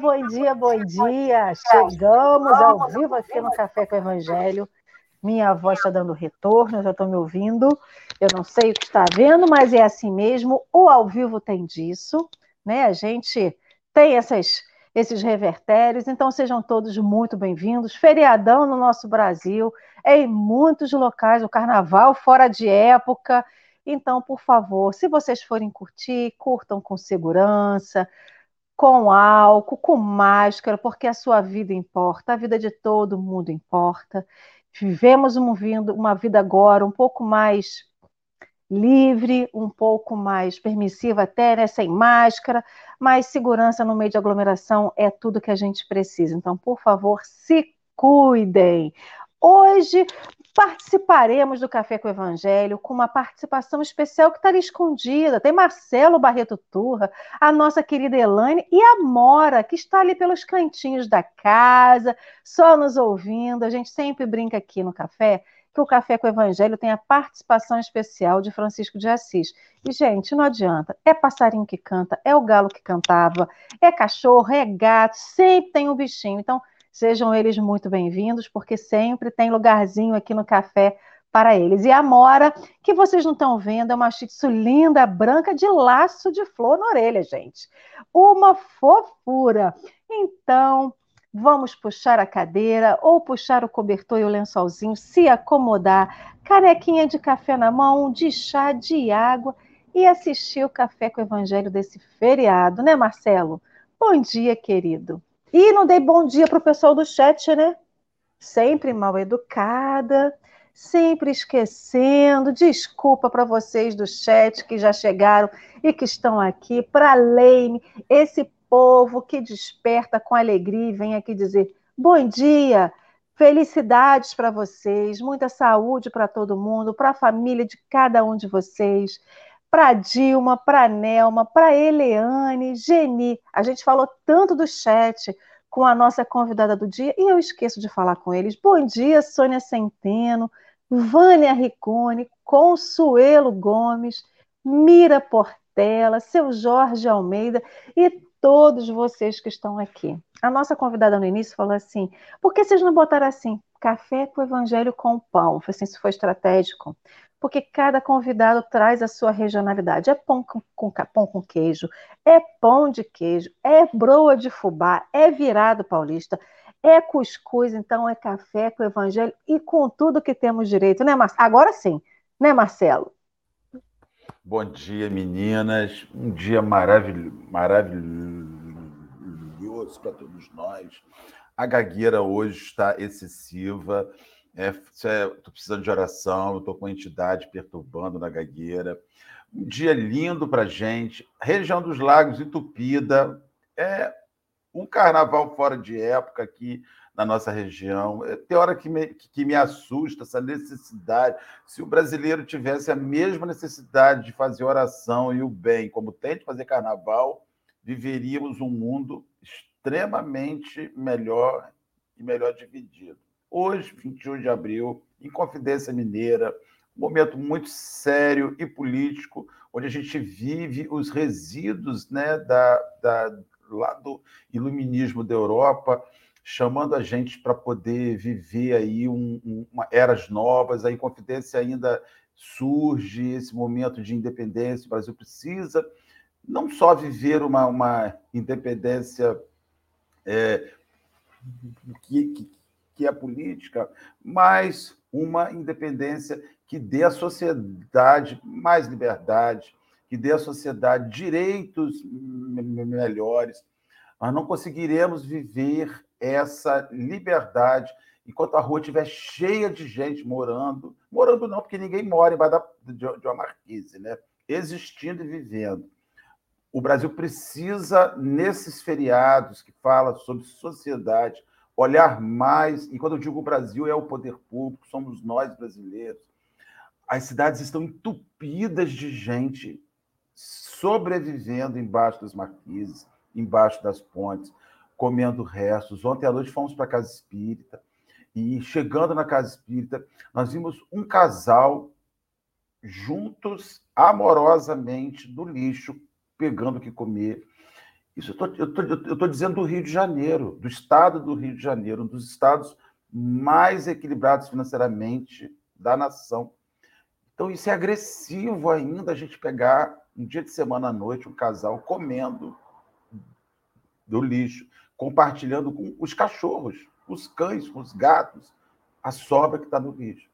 Bom dia, bom dia. Chegamos ao vivo aqui no Café com o Evangelho. Minha voz está dando retorno, já estou me ouvindo. Eu não sei o que está vendo, mas é assim mesmo. O ao vivo tem disso, né? A gente tem essas, esses revertérios, então sejam todos muito bem-vindos. Feriadão no nosso Brasil, em muitos locais, o carnaval fora de época. Então, por favor, se vocês forem curtir, curtam com segurança, com álcool, com máscara, porque a sua vida importa, a vida de todo mundo importa. Vivemos uma vida agora um pouco mais livre, um pouco mais permissiva até, né, sem máscara, mas segurança no meio de aglomeração é tudo que a gente precisa. Então, por favor, se cuidem. Hoje participaremos do Café com o Evangelho com uma participação especial que está ali escondida. Tem Marcelo Barreto Turra, a nossa querida Elaine e a Mora, que está ali pelos cantinhos da casa, só nos ouvindo. A gente sempre brinca aqui no café que o Café com o Evangelho tem a participação especial de Francisco de Assis. E, gente, não adianta. É passarinho que canta, é o galo que cantava, é cachorro, é gato, sempre tem um bichinho. Então, Sejam eles muito bem-vindos, porque sempre tem lugarzinho aqui no café para eles. E a Mora, que vocês não estão vendo, é uma shih linda, branca, de laço de flor na orelha, gente. Uma fofura. Então, vamos puxar a cadeira ou puxar o cobertor e o lençolzinho, se acomodar, canequinha de café na mão, de chá, de água e assistir o Café com o Evangelho desse feriado, né, Marcelo? Bom dia, querido. E não dei bom dia para o pessoal do chat, né? Sempre mal educada, sempre esquecendo. Desculpa para vocês do chat que já chegaram e que estão aqui. Para Leime, esse povo que desperta com alegria e vem aqui dizer bom dia. Felicidades para vocês, muita saúde para todo mundo, para a família de cada um de vocês para Dilma, para Nelma, para Eleane, Geni. A gente falou tanto do chat com a nossa convidada do dia e eu esqueço de falar com eles. Bom dia, Sônia Centeno, Vânia Ricone, Consuelo Gomes, Mira Portela, seu Jorge Almeida e todos vocês que estão aqui. A nossa convidada no início falou assim: por que vocês não botaram assim? Café com o evangelho com pão. Foi assim, isso foi estratégico porque cada convidado traz a sua regionalidade. É pão com, com, pão com queijo, é pão de queijo, é broa de fubá, é virado paulista, é cuscuz, então é café com evangelho e com tudo que temos direito, né, Marcelo? Agora sim, né, Marcelo? Bom dia, meninas. Um dia maravilhoso, maravilhoso para todos nós. A gagueira hoje está excessiva Estou é, precisando de oração, estou com a entidade perturbando na gagueira. Um dia lindo para gente. Região dos Lagos entupida. É um carnaval fora de época aqui na nossa região. É, tem hora que me, que me assusta essa necessidade. Se o brasileiro tivesse a mesma necessidade de fazer oração e o bem, como tem de fazer carnaval, viveríamos um mundo extremamente melhor e melhor dividido. Hoje, 21 de abril, em Confidência Mineira, um momento muito sério e político, onde a gente vive os resíduos né, da, da, lá do iluminismo da Europa, chamando a gente para poder viver aí um, um, uma, eras novas. A Inconfidência ainda surge esse momento de independência. O Brasil precisa não só viver uma, uma independência é, que, que, que é política, mas uma independência que dê à sociedade mais liberdade, que dê à sociedade direitos melhores. Nós não conseguiremos viver essa liberdade enquanto a rua estiver cheia de gente morando, morando não, porque ninguém mora embaixo de uma marquise, né? existindo e vivendo. O Brasil precisa, nesses feriados que fala sobre sociedade, olhar mais, e quando eu digo Brasil, é o poder público, somos nós brasileiros. As cidades estão entupidas de gente sobrevivendo embaixo das marquises, embaixo das pontes, comendo restos. Ontem à noite fomos para a Casa Espírita, e chegando na Casa Espírita, nós vimos um casal juntos, amorosamente, no lixo, pegando o que comer Isso eu estou dizendo do Rio de Janeiro, do estado do Rio de Janeiro, um dos estados mais equilibrados financeiramente da nação. Então, isso é agressivo ainda a gente pegar um dia de semana à noite um casal comendo do lixo, compartilhando com os cachorros, os cães, os gatos, a sobra que está no lixo.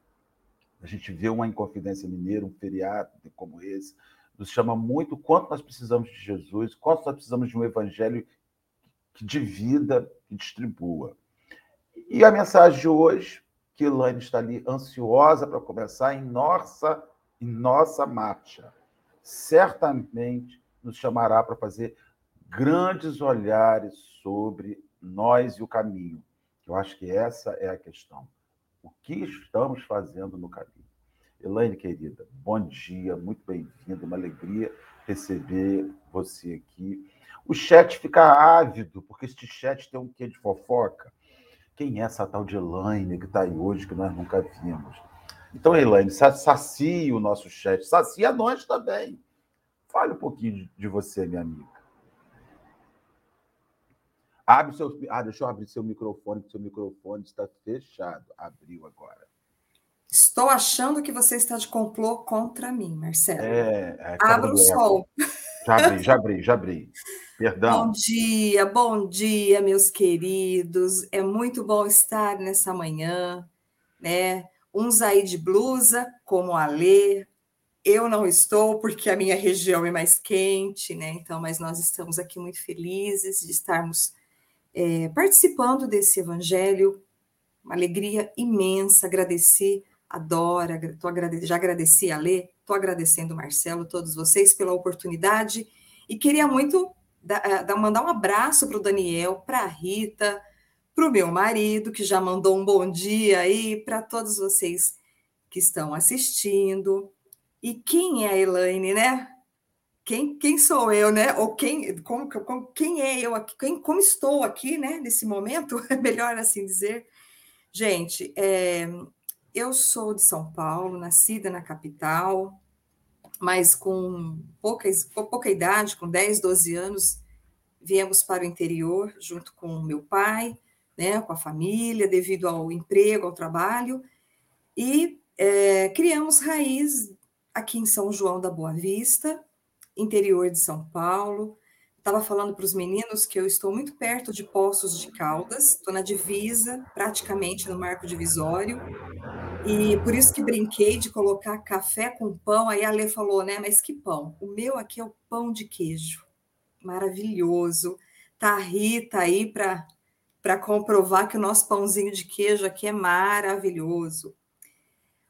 A gente vê uma Inconfidência Mineira, um feriado como esse, nos chama muito quanto nós precisamos de Jesus, quanto nós precisamos de um evangelho que divida e distribua. E a mensagem de hoje, que Elaine está ali ansiosa para começar em nossa, em nossa marcha, certamente nos chamará para fazer grandes olhares sobre nós e o caminho. Eu acho que essa é a questão. O que estamos fazendo no caminho? Elaine, querida, bom dia, muito bem-vinda, uma alegria receber você aqui. O chat fica ávido, porque este chat tem um quê de fofoca. Quem é essa tal de Elaine que está aí hoje, que nós nunca vimos? Então, Elaine, sacia o nosso chat, sacia nós também. Fale um pouquinho de você, minha amiga. Abre seu. Ah, deixa eu abrir seu microfone, porque seu microfone está fechado. Abriu agora. Estou achando que você está de complô contra mim, Marcelo. É, é Abra o sol. Já abri, já abri, já abri. Perdão. Bom dia, bom dia, meus queridos. É muito bom estar nessa manhã, né? Uns aí de blusa, como a Lê. Eu não estou, porque a minha região é mais quente, né? Então, mas nós estamos aqui muito felizes de estarmos é, participando desse evangelho. Uma alegria imensa, agradeci adora, tô agrade... já agradeci a Lê, estou agradecendo Marcelo, todos vocês pela oportunidade e queria muito da, da, mandar um abraço para o Daniel, para a Rita, para o meu marido, que já mandou um bom dia aí, para todos vocês que estão assistindo. E quem é a Elaine, né? Quem, quem sou eu, né? Ou quem, como, como, quem é eu aqui? Quem, como estou aqui, né? Nesse momento, é melhor assim dizer. Gente, é, eu sou de São Paulo, nascida na capital, mas com pouca, pouca idade, com 10, 12 anos, viemos para o interior junto com meu pai, né, com a família, devido ao emprego, ao trabalho, e é, criamos raiz aqui em São João da Boa Vista, interior de São Paulo. Estava falando para os meninos que eu estou muito perto de Poços de Caldas, estou na divisa, praticamente no marco divisório, e por isso que brinquei de colocar café com pão. Aí a Lê falou, né? Mas que pão? O meu aqui é o pão de queijo. Maravilhoso. Tá a Rita aí para comprovar que o nosso pãozinho de queijo aqui é maravilhoso.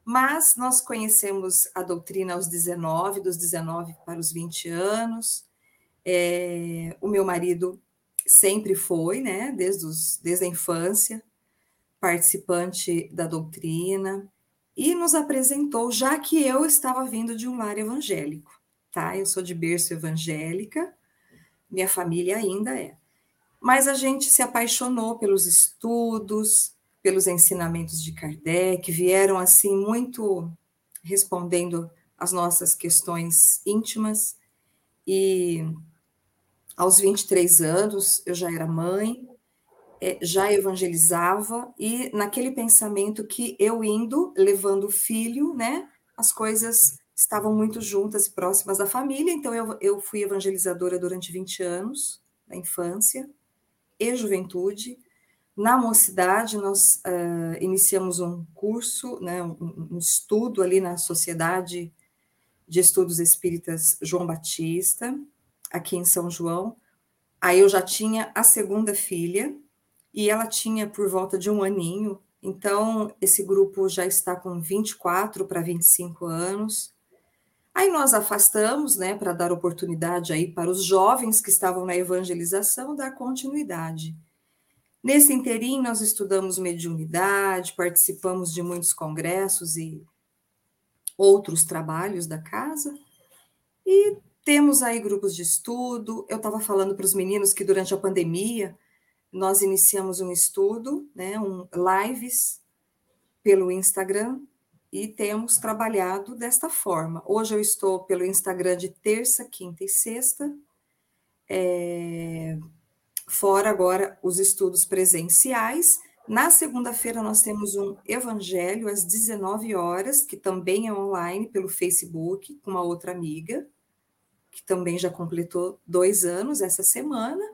Mas nós conhecemos a doutrina aos 19, dos 19 para os 20 anos. É, o meu marido sempre foi, né, desde, os, desde a infância, participante da doutrina, e nos apresentou, já que eu estava vindo de um lar evangélico, tá? Eu sou de berço evangélica, minha família ainda é. Mas a gente se apaixonou pelos estudos, pelos ensinamentos de Kardec, vieram assim muito respondendo às nossas questões íntimas. E aos 23 anos eu já era mãe, já evangelizava e naquele pensamento que eu indo, levando o filho, né, as coisas estavam muito juntas e próximas da família, então eu, eu fui evangelizadora durante 20 anos, na infância e juventude. Na mocidade, nós uh, iniciamos um curso, né, um, um estudo ali na Sociedade de Estudos Espíritas João Batista, aqui em São João. Aí eu já tinha a segunda filha, e ela tinha por volta de um aninho. Então, esse grupo já está com 24 para 25 anos. Aí nós afastamos, né, para dar oportunidade aí para os jovens que estavam na evangelização dar continuidade. Nesse interim, nós estudamos mediunidade, participamos de muitos congressos e outros trabalhos da casa, e temos aí grupos de estudo. Eu estava falando para os meninos que durante a pandemia nós iniciamos um estudo, né, um lives pelo Instagram e temos trabalhado desta forma. Hoje eu estou pelo Instagram de terça, quinta e sexta, é, fora agora os estudos presenciais. Na segunda-feira, nós temos um evangelho às 19 horas, que também é online pelo Facebook, com uma outra amiga, que também já completou dois anos essa semana.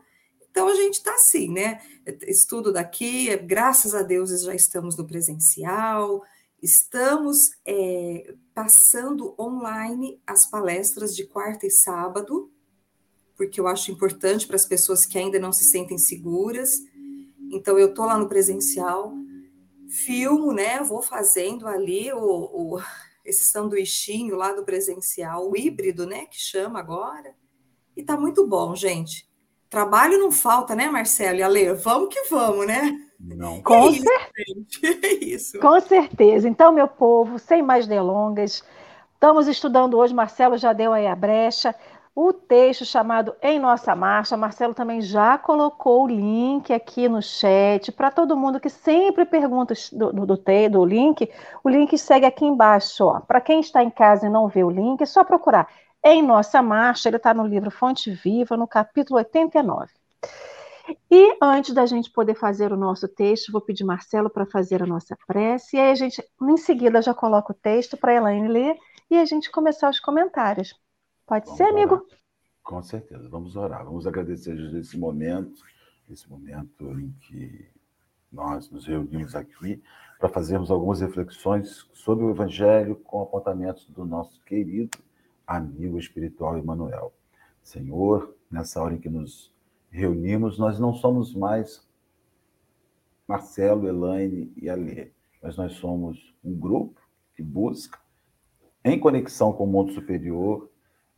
Então a gente está assim, né? Estudo daqui, graças a Deus já estamos no presencial, estamos é, passando online as palestras de quarta e sábado, porque eu acho importante para as pessoas que ainda não se sentem seguras. Então eu estou lá no presencial, filmo, né? Vou fazendo ali o, o, esse sanduichinho lá do presencial, o híbrido, né? Que chama agora. E tá muito bom, gente. Trabalho não falta, né, Marcelo e Ale? Vamos que vamos, né? Não. Com, é certeza. é isso. Com certeza. Então, meu povo, sem mais delongas, estamos estudando hoje, Marcelo já deu aí a brecha, o texto chamado Em Nossa Marcha. Marcelo também já colocou o link aqui no chat para todo mundo que sempre pergunta do, do, do, do link. O link segue aqui embaixo. Para quem está em casa e não vê o link, é só procurar em Nossa Marcha, ele está no livro Fonte Viva, no capítulo 89. E antes da gente poder fazer o nosso texto, vou pedir Marcelo para fazer a nossa prece, e aí a gente, em seguida, já coloca o texto para a Elaine ler e a gente começar os comentários. Pode Vamos ser, orar. amigo? Com certeza, vamos orar. Vamos agradecer esse momento, esse momento em que nós nos reunimos aqui para fazermos algumas reflexões sobre o Evangelho com apontamentos do nosso querido amigo espiritual Emmanuel. Senhor, nessa hora em que nos reunimos, nós não somos mais Marcelo, Elaine e Alê, mas nós somos um grupo que busca, em conexão com o mundo superior,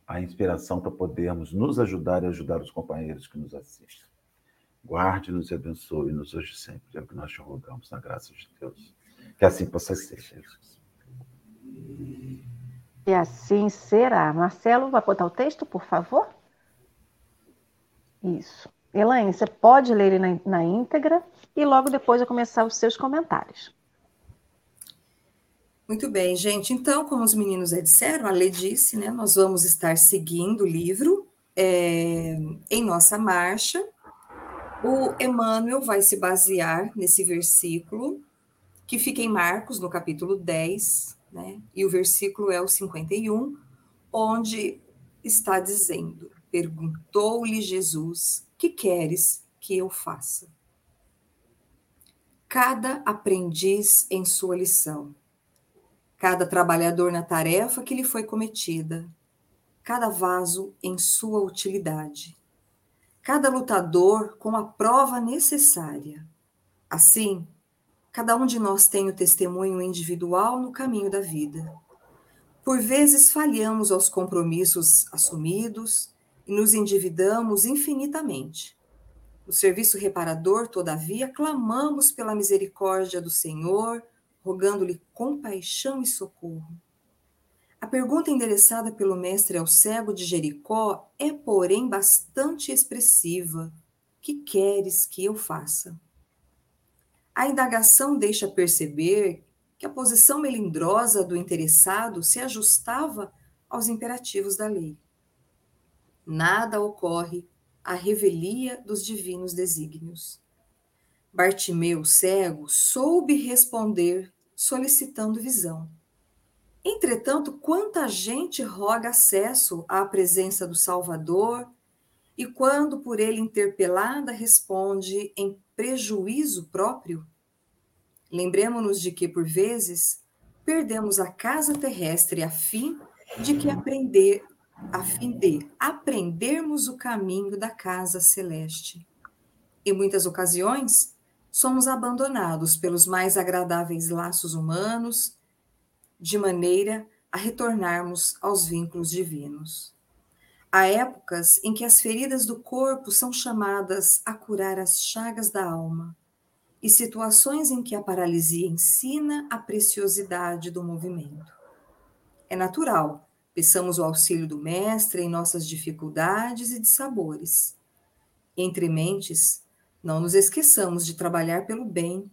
a inspiração para podermos nos ajudar e ajudar os companheiros que nos assistem. Guarde-nos e abençoe-nos hoje sempre, é o que nós te rogamos, na graça de Deus. Que assim possa ser, Jesus. E assim será. Marcelo, vai botar o texto, por favor? Isso. Elaine, você pode ler ele na, na íntegra e logo depois eu começar os seus comentários. Muito bem, gente. Então, como os meninos já disseram, a Lê disse, né? Nós vamos estar seguindo o livro é, em nossa marcha. O Emmanuel vai se basear nesse versículo que fica em Marcos, no capítulo 10, né? E o versículo é o 51, onde está dizendo: Perguntou-lhe Jesus: Que queres que eu faça? Cada aprendiz em sua lição, cada trabalhador na tarefa que lhe foi cometida, cada vaso em sua utilidade, cada lutador com a prova necessária. Assim, Cada um de nós tem o testemunho individual no caminho da vida. Por vezes falhamos aos compromissos assumidos e nos endividamos infinitamente. No serviço reparador, todavia, clamamos pela misericórdia do Senhor, rogando-lhe compaixão e socorro. A pergunta endereçada pelo mestre ao cego de Jericó é, porém, bastante expressiva. Que queres que eu faça? A indagação deixa perceber que a posição melindrosa do interessado se ajustava aos imperativos da lei. Nada ocorre à revelia dos divinos desígnios. Bartimeu, cego, soube responder, solicitando visão. Entretanto, quanta gente roga acesso à presença do Salvador e, quando por ele interpelada, responde em prejuízo próprio? Lembremos-nos de que, por vezes, perdemos a casa terrestre a fim de que aprender, a fim de aprendermos o caminho da casa celeste. Em muitas ocasiões, somos abandonados pelos mais agradáveis laços humanos, de maneira a retornarmos aos vínculos divinos. Há épocas em que as feridas do corpo são chamadas a curar as chagas da alma, e situações em que a paralisia ensina a preciosidade do movimento. É natural, peçamos o auxílio do Mestre em nossas dificuldades e dissabores. Entre mentes, não nos esqueçamos de trabalhar pelo bem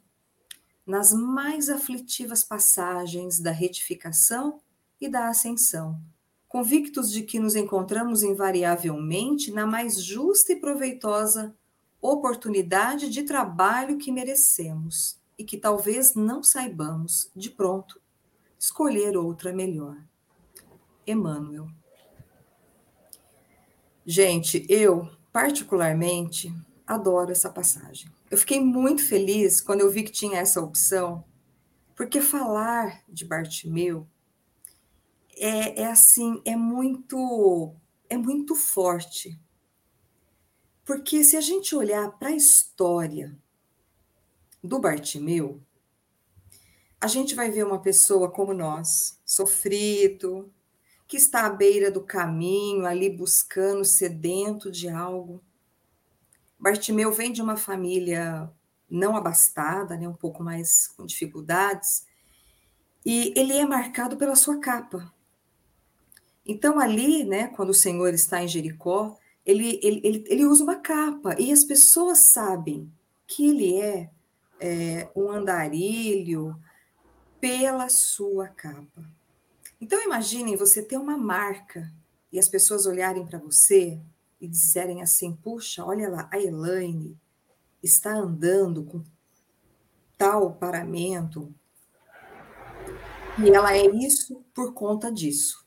nas mais aflitivas passagens da retificação e da ascensão convictos de que nos encontramos invariavelmente na mais justa e proveitosa oportunidade de trabalho que merecemos e que talvez não saibamos, de pronto, escolher outra melhor. Emmanuel. Gente, eu, particularmente, adoro essa passagem. Eu fiquei muito feliz quando eu vi que tinha essa opção, porque falar de Bartimeu é, é assim, é muito, é muito forte. Porque se a gente olhar para a história do Bartimeu, a gente vai ver uma pessoa como nós, sofrido, que está à beira do caminho, ali buscando, sedento de algo. Bartimeu vem de uma família não abastada, né, um pouco mais com dificuldades, e ele é marcado pela sua capa. Então, ali, né, quando o Senhor está em Jericó, ele, ele, ele, ele usa uma capa, e as pessoas sabem que ele é, é um andarilho pela sua capa. Então, imaginem você ter uma marca e as pessoas olharem para você e disserem assim: puxa, olha lá, a Elaine está andando com tal paramento, e ela é isso por conta disso,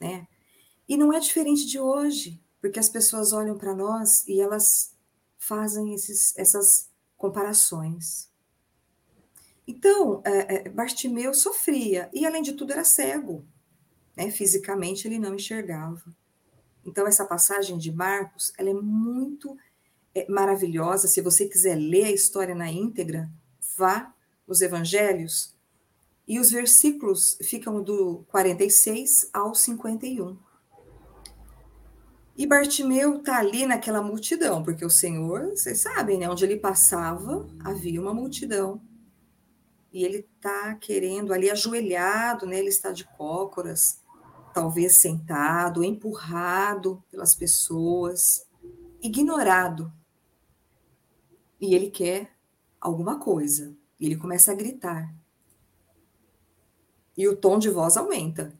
né? E não é diferente de hoje, porque as pessoas olham para nós e elas fazem esses, essas comparações. Então, é, é, Bartimeu sofria e, além de tudo, era cego. Né? Fisicamente, ele não enxergava. Então, essa passagem de Marcos, ela é muito é, maravilhosa. Se você quiser ler a história na íntegra, vá nos evangelhos e os versículos ficam do 46 ao 51. E Bartimeu está ali naquela multidão, porque o Senhor, vocês sabem, né? Onde ele passava, havia uma multidão. E ele está querendo ali ajoelhado, né? Ele está de cócoras, talvez sentado, empurrado pelas pessoas, ignorado. E ele quer alguma coisa. E ele começa a gritar. E o tom de voz aumenta.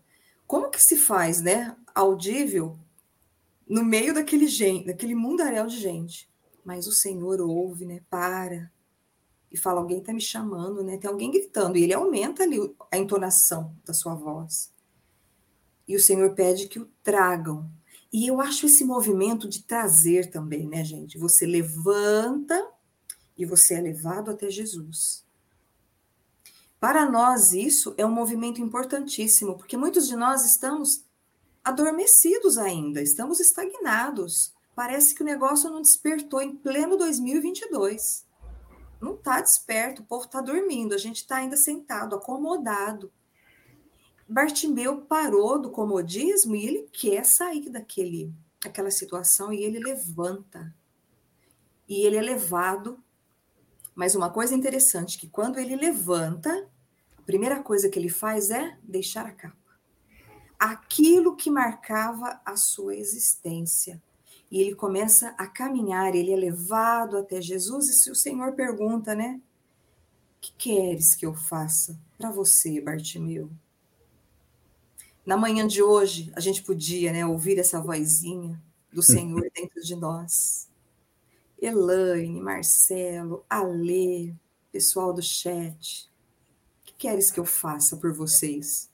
Como que se faz, né? Audível no meio daquele gente, daquele mundaréu de gente. Mas o Senhor ouve, né? Para e fala: alguém está me chamando, né? Tem alguém gritando. E ele aumenta ali a entonação da sua voz e o Senhor pede que o tragam. E eu acho esse movimento de trazer também, né, gente? Você levanta e você é levado até Jesus. Para nós, isso é um movimento importantíssimo, porque muitos de nós estamos adormecidos ainda, estamos estagnados. Parece que o negócio não despertou em pleno 2022. Não está desperto, o povo está dormindo, a gente está ainda sentado, acomodado. Bartimeu parou do comodismo e ele quer sair daquele aquela situação e ele levanta. E ele é levado. Mas uma coisa interessante que quando ele levanta, a primeira coisa que ele faz é deixar a capa. Aquilo que marcava a sua existência. E ele começa a caminhar, ele é levado até Jesus e se o Senhor pergunta, né? O que queres que eu faça para você, Bartimeu? Na manhã de hoje, a gente podia né, ouvir essa vozinha do Senhor dentro de nós. Elaine, Marcelo, Alê, pessoal do chat, o que queres que eu faça por vocês?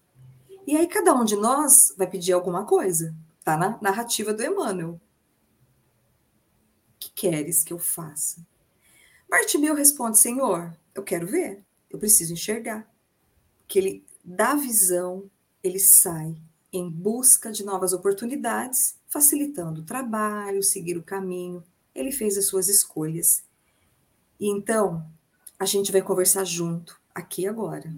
E aí cada um de nós vai pedir alguma coisa. Tá na narrativa do Emmanuel. O que queres que eu faça? Bartimeu responde, Senhor, eu quero ver, eu preciso enxergar. Que ele dá visão ele sai em busca de novas oportunidades, facilitando o trabalho, seguir o caminho. Ele fez as suas escolhas. E então, a gente vai conversar junto, aqui agora.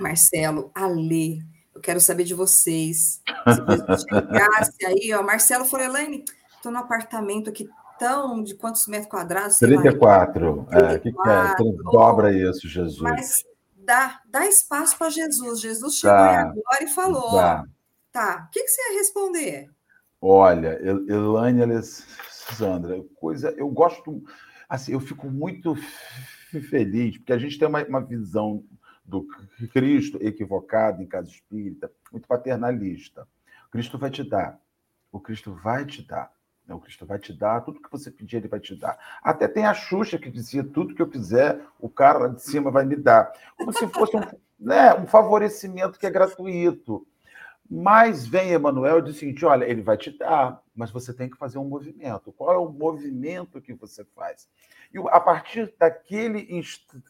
Marcelo, Alê, eu quero saber de vocês. Se chegasse aí, ó, Marcelo Forelaine, estou no apartamento aqui tão de quantos metros quadrados? 34. Lá, 34. É, que, que é? dobra isso, Jesus. Mas dá, dá espaço para Jesus. Jesus chegou tá, agora e falou: tá, tá. o que, que você ia responder? Olha, Elaine Alessandra, coisa, eu gosto, assim, eu fico muito feliz, porque a gente tem uma, uma visão do Cristo equivocada em casa espírita, muito paternalista. Cristo vai te dar. O Cristo vai te dar. O Cristo vai te dar, tudo que você pedir, ele vai te dar. Até tem a Xuxa que dizia: tudo que eu quiser, o cara lá de cima vai me dar. Como se fosse um, né, um favorecimento que é gratuito. Mas vem Emmanuel e diz o seguinte: olha, ele vai te dar, mas você tem que fazer um movimento. Qual é o movimento que você faz? E a partir daquele instante,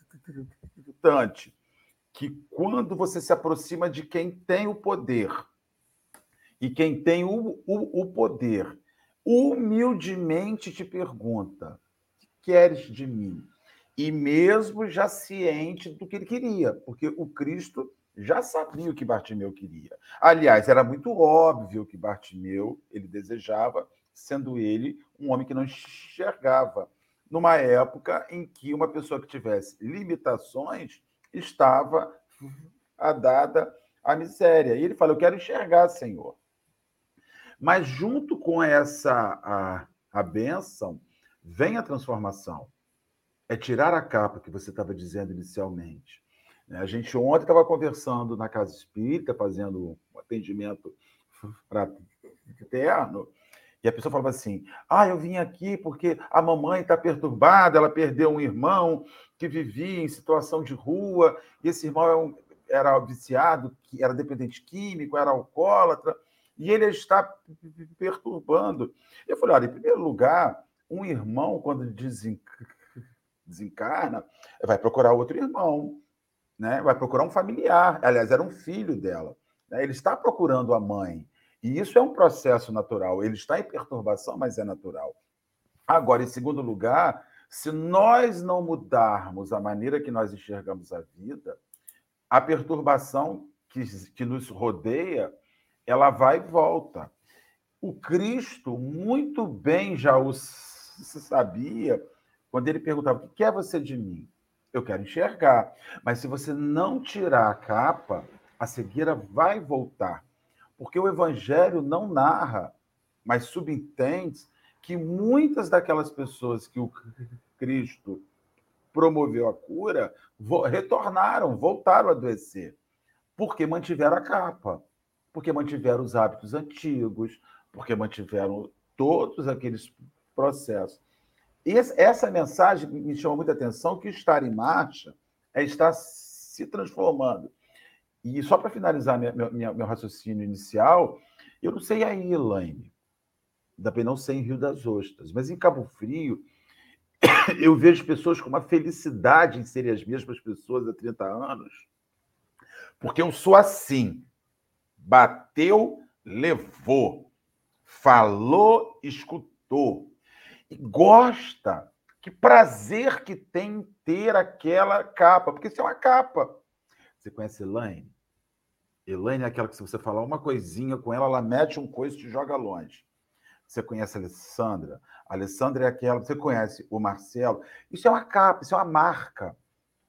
que quando você se aproxima de quem tem o poder, e quem tem o, o, o poder humildemente te pergunta: que queres de mim? E mesmo já ciente do que ele queria, porque o Cristo já sabia o que Bartimeu queria. Aliás, era muito óbvio que Bartimeu ele desejava, sendo ele um homem que não enxergava, numa época em que uma pessoa que tivesse limitações estava dada à miséria. E ele fala: Eu quero enxergar, Senhor. Mas junto com essa a, a bênção, vem a transformação. É tirar a capa que você estava dizendo inicialmente. Né? A gente ontem estava conversando na casa espírita, fazendo um atendimento fraterno, e a pessoa falava assim: Ah, eu vim aqui porque a mamãe está perturbada, ela perdeu um irmão que vivia em situação de rua, e esse irmão era é viciado, era dependente químico, era alcoólatra e ele está perturbando. Eu falei: olha, em primeiro lugar, um irmão, quando desencarna, vai procurar outro irmão, né? vai procurar um familiar. Aliás, era um filho dela. Né? Ele está procurando a mãe. E isso é um processo natural. Ele está em perturbação, mas é natural. Agora, em segundo lugar, se nós não mudarmos a maneira que nós enxergamos a vida, a perturbação que, que nos rodeia ela vai e volta. O Cristo muito bem já o sabia quando ele perguntava: O que quer você de mim? Eu quero enxergar. Mas se você não tirar a capa, a cegueira vai voltar. Porque o Evangelho não narra, mas subentende que muitas daquelas pessoas que o Cristo promoveu a cura retornaram, voltaram a adoecer, porque mantiveram a capa porque mantiveram os hábitos antigos, porque mantiveram todos aqueles processos. Essa mensagem me chama muita atenção, que estar em marcha é estar se transformando. E só para finalizar meu raciocínio inicial, eu não sei aí, Elaine, também não sei em Rio das Ostras, mas em Cabo Frio, eu vejo pessoas com uma felicidade em serem as mesmas pessoas há 30 anos, porque eu sou assim. Bateu, levou. Falou, escutou. Gosta. Que prazer que tem ter aquela capa, porque isso é uma capa. Você conhece Elaine? Elaine é aquela que, se você falar uma coisinha com ela, ela mete um coice e te joga longe. Você conhece a Alessandra? A Alessandra é aquela. Você conhece o Marcelo? Isso é uma capa, isso é uma marca.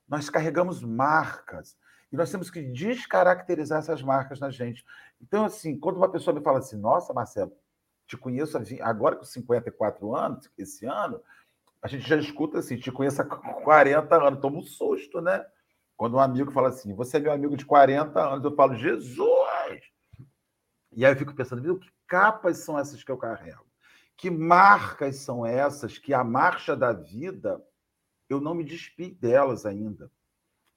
Nós carregamos marcas. E nós temos que descaracterizar essas marcas na gente. Então, assim, quando uma pessoa me fala assim, nossa, Marcelo, te conheço agora com 54 anos, esse ano, a gente já escuta assim, te conheço há 40 anos, toma um susto, né? Quando um amigo fala assim, você é meu amigo de 40 anos, eu falo, Jesus! E aí eu fico pensando, meu, que capas são essas que eu carrego? Que marcas são essas que a marcha da vida eu não me despi delas ainda?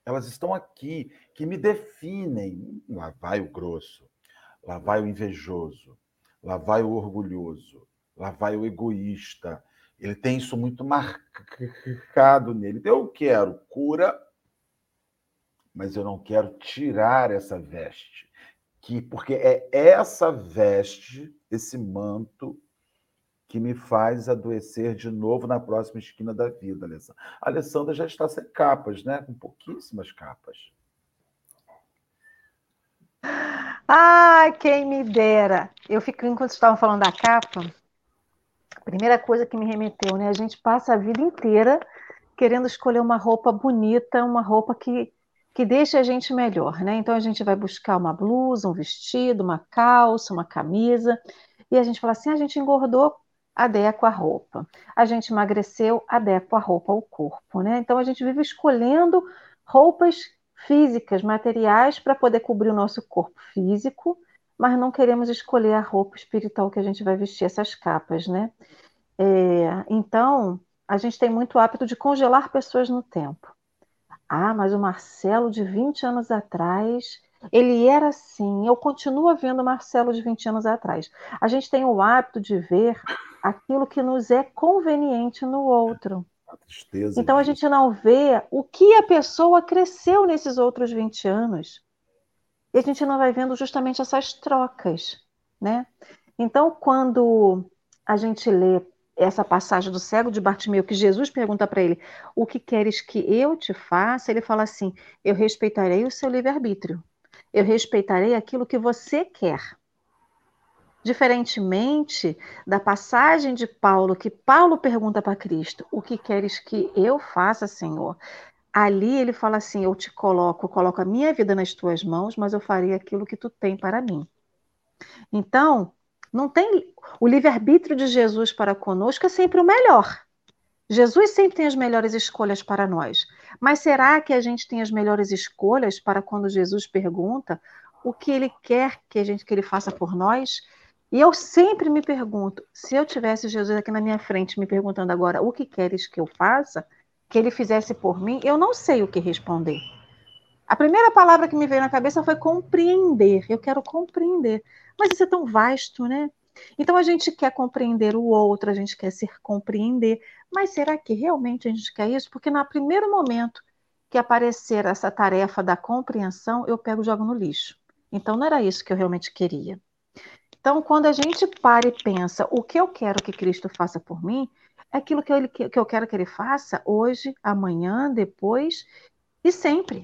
elas estão aqui, que me definem. Lá vai o grosso, lá vai o invejoso, lá vai o orgulhoso, lá vai o egoísta. Ele tem isso muito marcado nele. Eu quero cura, mas eu não quero tirar essa veste. Que, porque é essa veste, esse manto, que me faz adoecer de novo na próxima esquina da vida, Alessandra. A Alessandra já está sem capas, né? Com pouquíssimas capas. Ah, quem me dera! Eu fico, enquanto estavam falando da capa, a primeira coisa que me remeteu, né? A gente passa a vida inteira querendo escolher uma roupa bonita, uma roupa que, que deixe a gente melhor, né? Então a gente vai buscar uma blusa, um vestido, uma calça, uma camisa, e a gente fala assim: ah, a gente engordou adequa a roupa. A gente emagreceu, adequa a roupa ao corpo, né? Então a gente vive escolhendo roupas físicas, materiais para poder cobrir o nosso corpo físico, mas não queremos escolher a roupa espiritual que a gente vai vestir, essas capas, né? É, então, a gente tem muito hábito de congelar pessoas no tempo. Ah, mas o Marcelo de 20 anos atrás, ele era assim. Eu continuo vendo o Marcelo de 20 anos atrás. A gente tem o hábito de ver aquilo que nos é conveniente no outro. A então a gente não vê o que a pessoa cresceu nesses outros 20 anos. E a gente não vai vendo justamente essas trocas, né? Então, quando a gente lê essa passagem do cego de Bartimeu, que Jesus pergunta para ele: O que queres que eu te faça? Ele fala assim: Eu respeitarei o seu livre-arbítrio. Eu respeitarei aquilo que você quer. Diferentemente da passagem de Paulo, que Paulo pergunta para Cristo: O que queres que eu faça, Senhor? Ali ele fala assim: Eu te coloco, eu coloco a minha vida nas tuas mãos, mas eu farei aquilo que tu tem para mim. Então, não tem o livre-arbítrio de Jesus para conosco é sempre o melhor. Jesus sempre tem as melhores escolhas para nós. Mas será que a gente tem as melhores escolhas para quando Jesus pergunta o que ele quer que a gente que ele faça por nós? E eu sempre me pergunto, se eu tivesse Jesus aqui na minha frente me perguntando agora o que queres que eu faça, que ele fizesse por mim, eu não sei o que responder. A primeira palavra que me veio na cabeça foi compreender. Eu quero compreender. Mas isso é tão vasto, né? Então a gente quer compreender o outro, a gente quer se compreender, mas será que realmente a gente quer isso? Porque no primeiro momento que aparecer essa tarefa da compreensão, eu pego e jogo no lixo. Então não era isso que eu realmente queria. Então, quando a gente para e pensa o que eu quero que Cristo faça por mim, é aquilo que eu, que eu quero que ele faça hoje, amanhã, depois e sempre.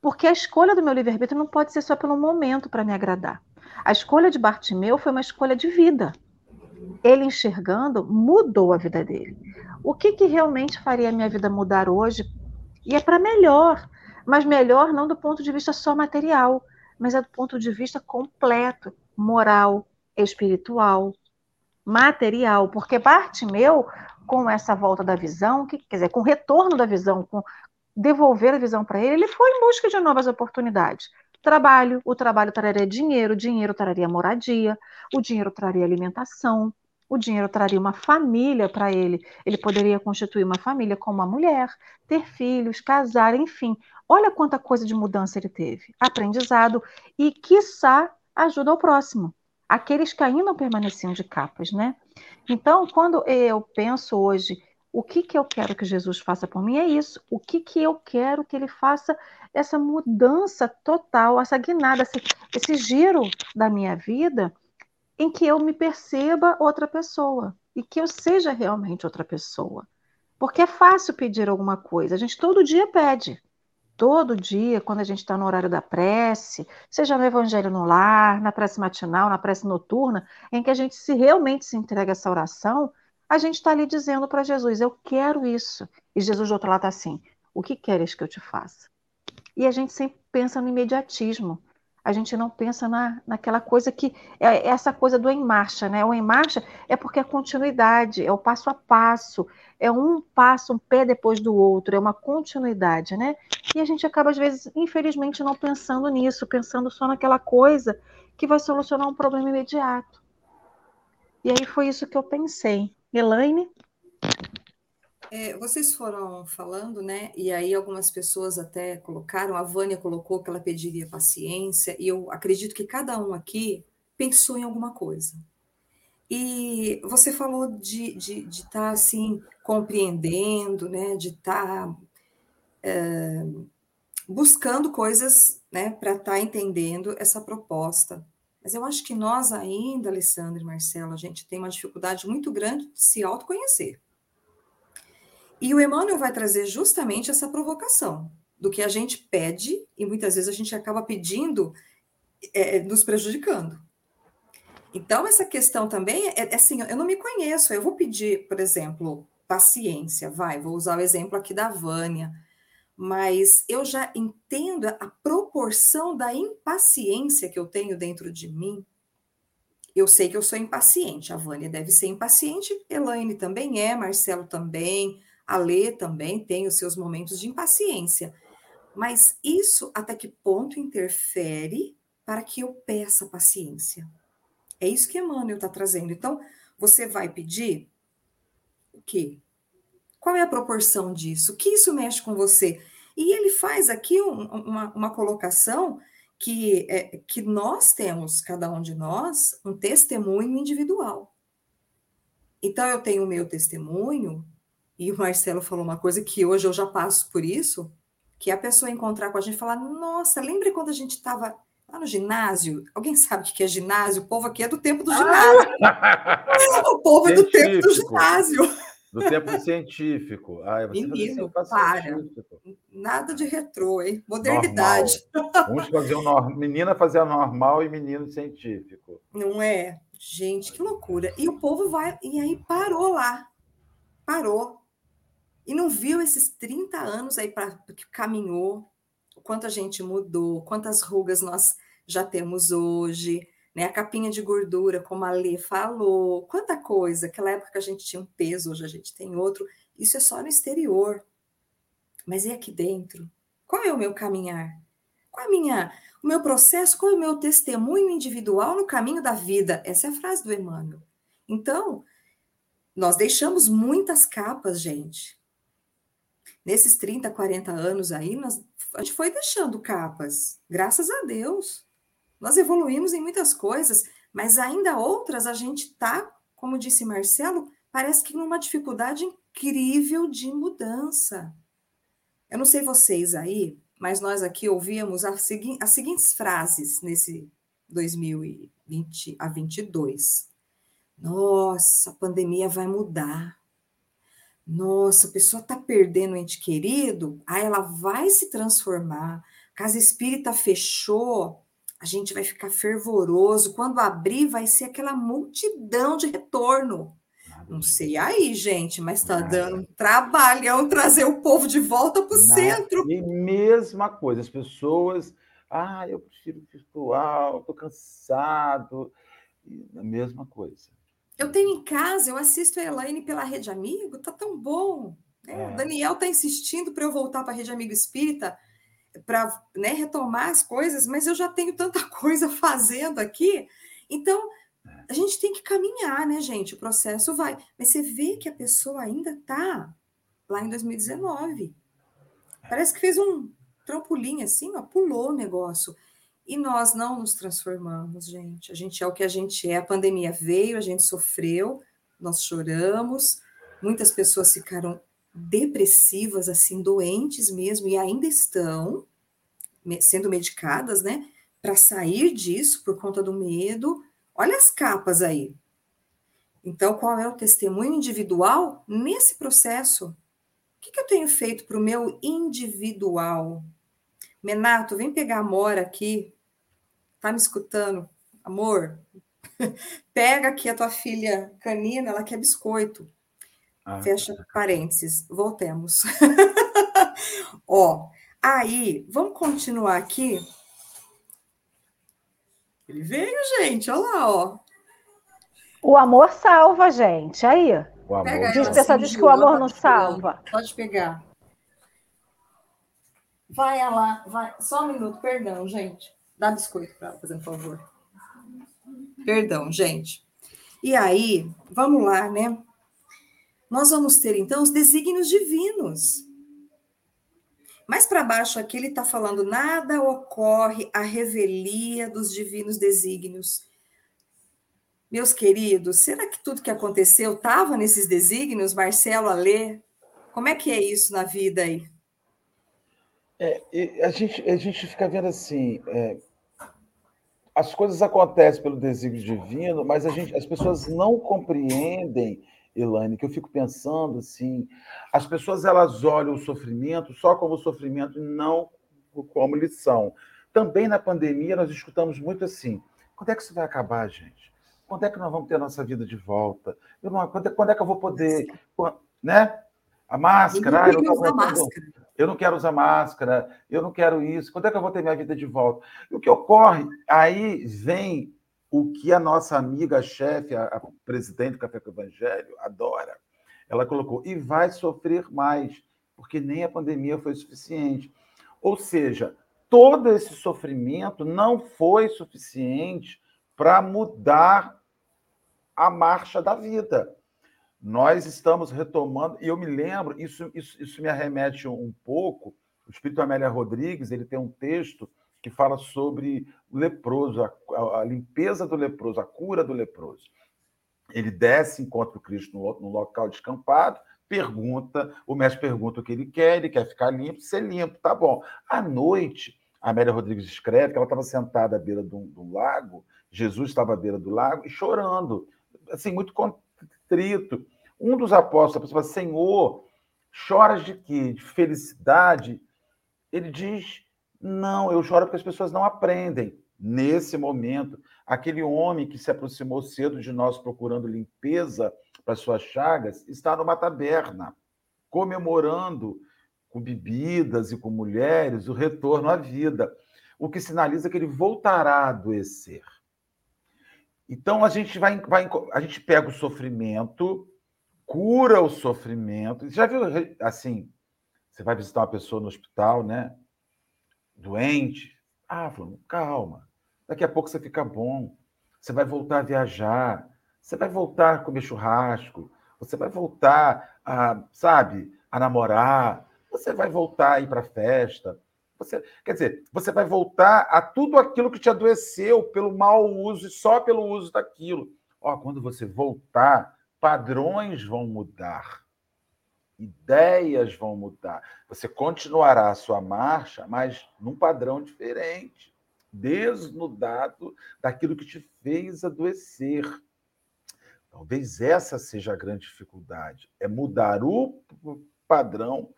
Porque a escolha do meu livre-arbítrio não pode ser só pelo momento para me agradar. A escolha de Bartimeu foi uma escolha de vida. Ele enxergando mudou a vida dele. O que, que realmente faria a minha vida mudar hoje? E é para melhor, mas melhor não do ponto de vista só material, mas é do ponto de vista completo, moral, espiritual, material, porque Bartimeu, com essa volta da visão, que, quer dizer, com o retorno da visão, com devolver a visão para ele, ele foi em busca de novas oportunidades. Trabalho, o trabalho traria dinheiro, o dinheiro traria moradia, o dinheiro traria alimentação, o dinheiro traria uma família para ele. Ele poderia constituir uma família com uma mulher, ter filhos, casar, enfim. Olha quanta coisa de mudança ele teve. Aprendizado e, quiçá, ajuda ao próximo. Aqueles que ainda permaneciam de capas, né? Então, quando eu penso hoje o que, que eu quero que Jesus faça por mim? É isso. O que, que eu quero que ele faça essa mudança total, essa guinada, esse, esse giro da minha vida em que eu me perceba outra pessoa e que eu seja realmente outra pessoa. Porque é fácil pedir alguma coisa, a gente todo dia pede. Todo dia, quando a gente está no horário da prece, seja no Evangelho no Lar, na prece matinal, na prece noturna, em que a gente se realmente se entrega a essa oração, a gente está ali dizendo para Jesus: Eu quero isso. E Jesus do outro lado está assim: O que queres que eu te faça? E a gente sempre pensa no imediatismo. A gente não pensa na, naquela coisa que é essa coisa do em marcha, né? O em marcha é porque é continuidade, é o passo a passo, é um passo, um pé depois do outro, é uma continuidade, né? E a gente acaba, às vezes, infelizmente, não pensando nisso, pensando só naquela coisa que vai solucionar um problema imediato. E aí foi isso que eu pensei. Elaine? É, vocês foram falando, né? E aí algumas pessoas até colocaram, a Vânia colocou que ela pediria paciência, e eu acredito que cada um aqui pensou em alguma coisa. E você falou de estar de, de tá, assim, compreendendo, né? De estar tá, é, buscando coisas né, para estar tá entendendo essa proposta mas eu acho que nós ainda, Alessandra e Marcelo, a gente tem uma dificuldade muito grande de se autoconhecer. E o Emmanuel vai trazer justamente essa provocação do que a gente pede e muitas vezes a gente acaba pedindo, é, nos prejudicando. Então, essa questão também é, é assim: eu não me conheço, eu vou pedir, por exemplo, paciência, vai, vou usar o exemplo aqui da Vânia mas eu já entendo a proporção da impaciência que eu tenho dentro de mim. Eu sei que eu sou impaciente, a Vânia deve ser impaciente, Elaine também é, Marcelo também, a Lê também tem os seus momentos de impaciência. Mas isso até que ponto interfere para que eu peça paciência. É isso que Emmanuel está trazendo. Então, você vai pedir o quê? Qual é a proporção disso? O que isso mexe com você? E ele faz aqui um, uma, uma colocação que, é, que nós temos, cada um de nós, um testemunho individual. Então, eu tenho o meu testemunho, e o Marcelo falou uma coisa que hoje eu já passo por isso, que a pessoa encontrar com a gente e falar, nossa, lembra quando a gente estava lá no ginásio? Alguém sabe o que é ginásio? O povo aqui é do tempo do ah! ginásio. Ah! o povo é do tempo do ginásio. Do tempo científico. Ah, Menino, para. Científico. Nada de retrô, hein? Modernidade. Vamos fazer um menina fazia normal e menino científico. Não é? Gente, que loucura. E o povo vai, e aí parou lá. Parou. E não viu esses 30 anos aí para que caminhou, o quanto a gente mudou, quantas rugas nós já temos hoje, né? A capinha de gordura, como a Lê falou, quanta coisa. Aquela época que a gente tinha um peso, hoje a gente tem outro. Isso é só no exterior. Mas e aqui dentro? Qual é o meu caminhar? Qual é a minha, o meu processo? Qual é o meu testemunho individual no caminho da vida? Essa é a frase do Emmanuel. Então, nós deixamos muitas capas, gente. Nesses 30, 40 anos aí, nós, a gente foi deixando capas, graças a Deus. Nós evoluímos em muitas coisas, mas ainda outras a gente está, como disse Marcelo, parece que numa dificuldade incrível de mudança. Eu não sei vocês aí, mas nós aqui ouvíamos as, segui as seguintes frases nesse 2020 a 22. Nossa, a pandemia vai mudar. Nossa, a pessoa está perdendo o ente querido, aí ela vai se transformar. Casa espírita fechou, a gente vai ficar fervoroso. Quando abrir, vai ser aquela multidão de retorno. Não sei aí, gente, mas está dando um trabalhão trazer o povo de volta para o centro. E mesma coisa, as pessoas. Ah, eu prefiro virtual, estou cansado. a mesma coisa. Eu tenho em casa, eu assisto a Elaine pela Rede Amigo, tá tão bom. Né? É. O Daniel está insistindo para eu voltar para a Rede Amigo Espírita para né, retomar as coisas, mas eu já tenho tanta coisa fazendo aqui. Então, é. a gente tem que caminhar, né, gente? O processo vai. Mas você vê que a pessoa ainda está lá em 2019. Parece que fez um trampolim assim, ó, pulou o negócio. E nós não nos transformamos, gente. A gente é o que a gente é. A pandemia veio, a gente sofreu, nós choramos, muitas pessoas ficaram depressivas, assim, doentes mesmo, e ainda estão sendo medicadas, né, para sair disso por conta do medo. Olha as capas aí. Então, qual é o testemunho individual nesse processo? O que, que eu tenho feito para o meu individual? Menato, vem pegar a Mora aqui. Tá me escutando? Amor, pega aqui a tua filha canina, ela quer biscoito. Ah, Fecha tá. parênteses, voltemos. Ó, aí, vamos continuar aqui. Ele veio, gente, olha lá, ó. O amor salva, gente. Aí. O amor. Pega diz, pessoal diz que o amor não salva. Pode pegar. Vai lá, vai. Só um minuto, perdão, gente. Dá biscoito para ela, fazendo favor. Perdão, gente. E aí, vamos lá, né? nós vamos ter então os desígnios divinos. Mais para baixo aqui ele está falando: nada ocorre a revelia dos divinos desígnios. Meus queridos, será que tudo que aconteceu estava nesses desígnios, Marcelo, Alê? Como é que é isso na vida aí? É, a, gente, a gente fica vendo assim, é, as coisas acontecem pelo desígnio divino, mas a gente, as pessoas não compreendem Elaine, que eu fico pensando assim, as pessoas elas olham o sofrimento só como sofrimento e não como lição. Também na pandemia nós escutamos muito assim: quando é que isso vai acabar, gente? Quando é que nós vamos ter a nossa vida de volta? Não, quando, é, quando é que eu vou poder, né? A máscara, eu não, eu, máscara. Eu não quero usar máscara, eu não quero isso. Quando é que eu vou ter minha vida de volta? E o que ocorre? Aí vem o que a nossa amiga chefe, a, a presidente do Café com Evangelho, adora. Ela colocou, e vai sofrer mais, porque nem a pandemia foi suficiente. Ou seja, todo esse sofrimento não foi suficiente para mudar a marcha da vida. Nós estamos retomando, e eu me lembro, isso, isso, isso me arremete um pouco. O Espírito Amélia Rodrigues ele tem um texto que fala sobre o leproso, a, a limpeza do leproso, a cura do leproso. Ele desce, encontra o Cristo no, no local descampado, pergunta, o mestre pergunta o que ele quer, ele quer ficar limpo, ser limpo, tá bom. À noite, a Amélia Rodrigues escreve que ela estava sentada à beira do, do lago, Jesus estava à beira do lago e chorando, assim, muito contrito. Um dos apóstolos fala, Senhor, choras de quê? De felicidade? Ele diz, não, eu choro porque as pessoas não aprendem. Nesse momento, aquele homem que se aproximou cedo de nós procurando limpeza para suas chagas está numa taberna, comemorando com bebidas e com mulheres o retorno à vida, o que sinaliza que ele voltará a adoecer. Então a gente vai, vai a gente pega o sofrimento, cura o sofrimento. Já viu assim? Você vai visitar uma pessoa no hospital, né? Doente. Ah, falando, calma. Daqui a pouco você fica bom. Você vai voltar a viajar. Você vai voltar a comer churrasco. Você vai voltar a, sabe, a namorar. Você vai voltar a ir para festa. Você, quer dizer, você vai voltar a tudo aquilo que te adoeceu pelo mau uso e só pelo uso daquilo. Ó, quando você voltar, padrões vão mudar, ideias vão mudar. Você continuará a sua marcha, mas num padrão diferente, desnudado daquilo que te fez adoecer. Talvez essa seja a grande dificuldade, é mudar o padrão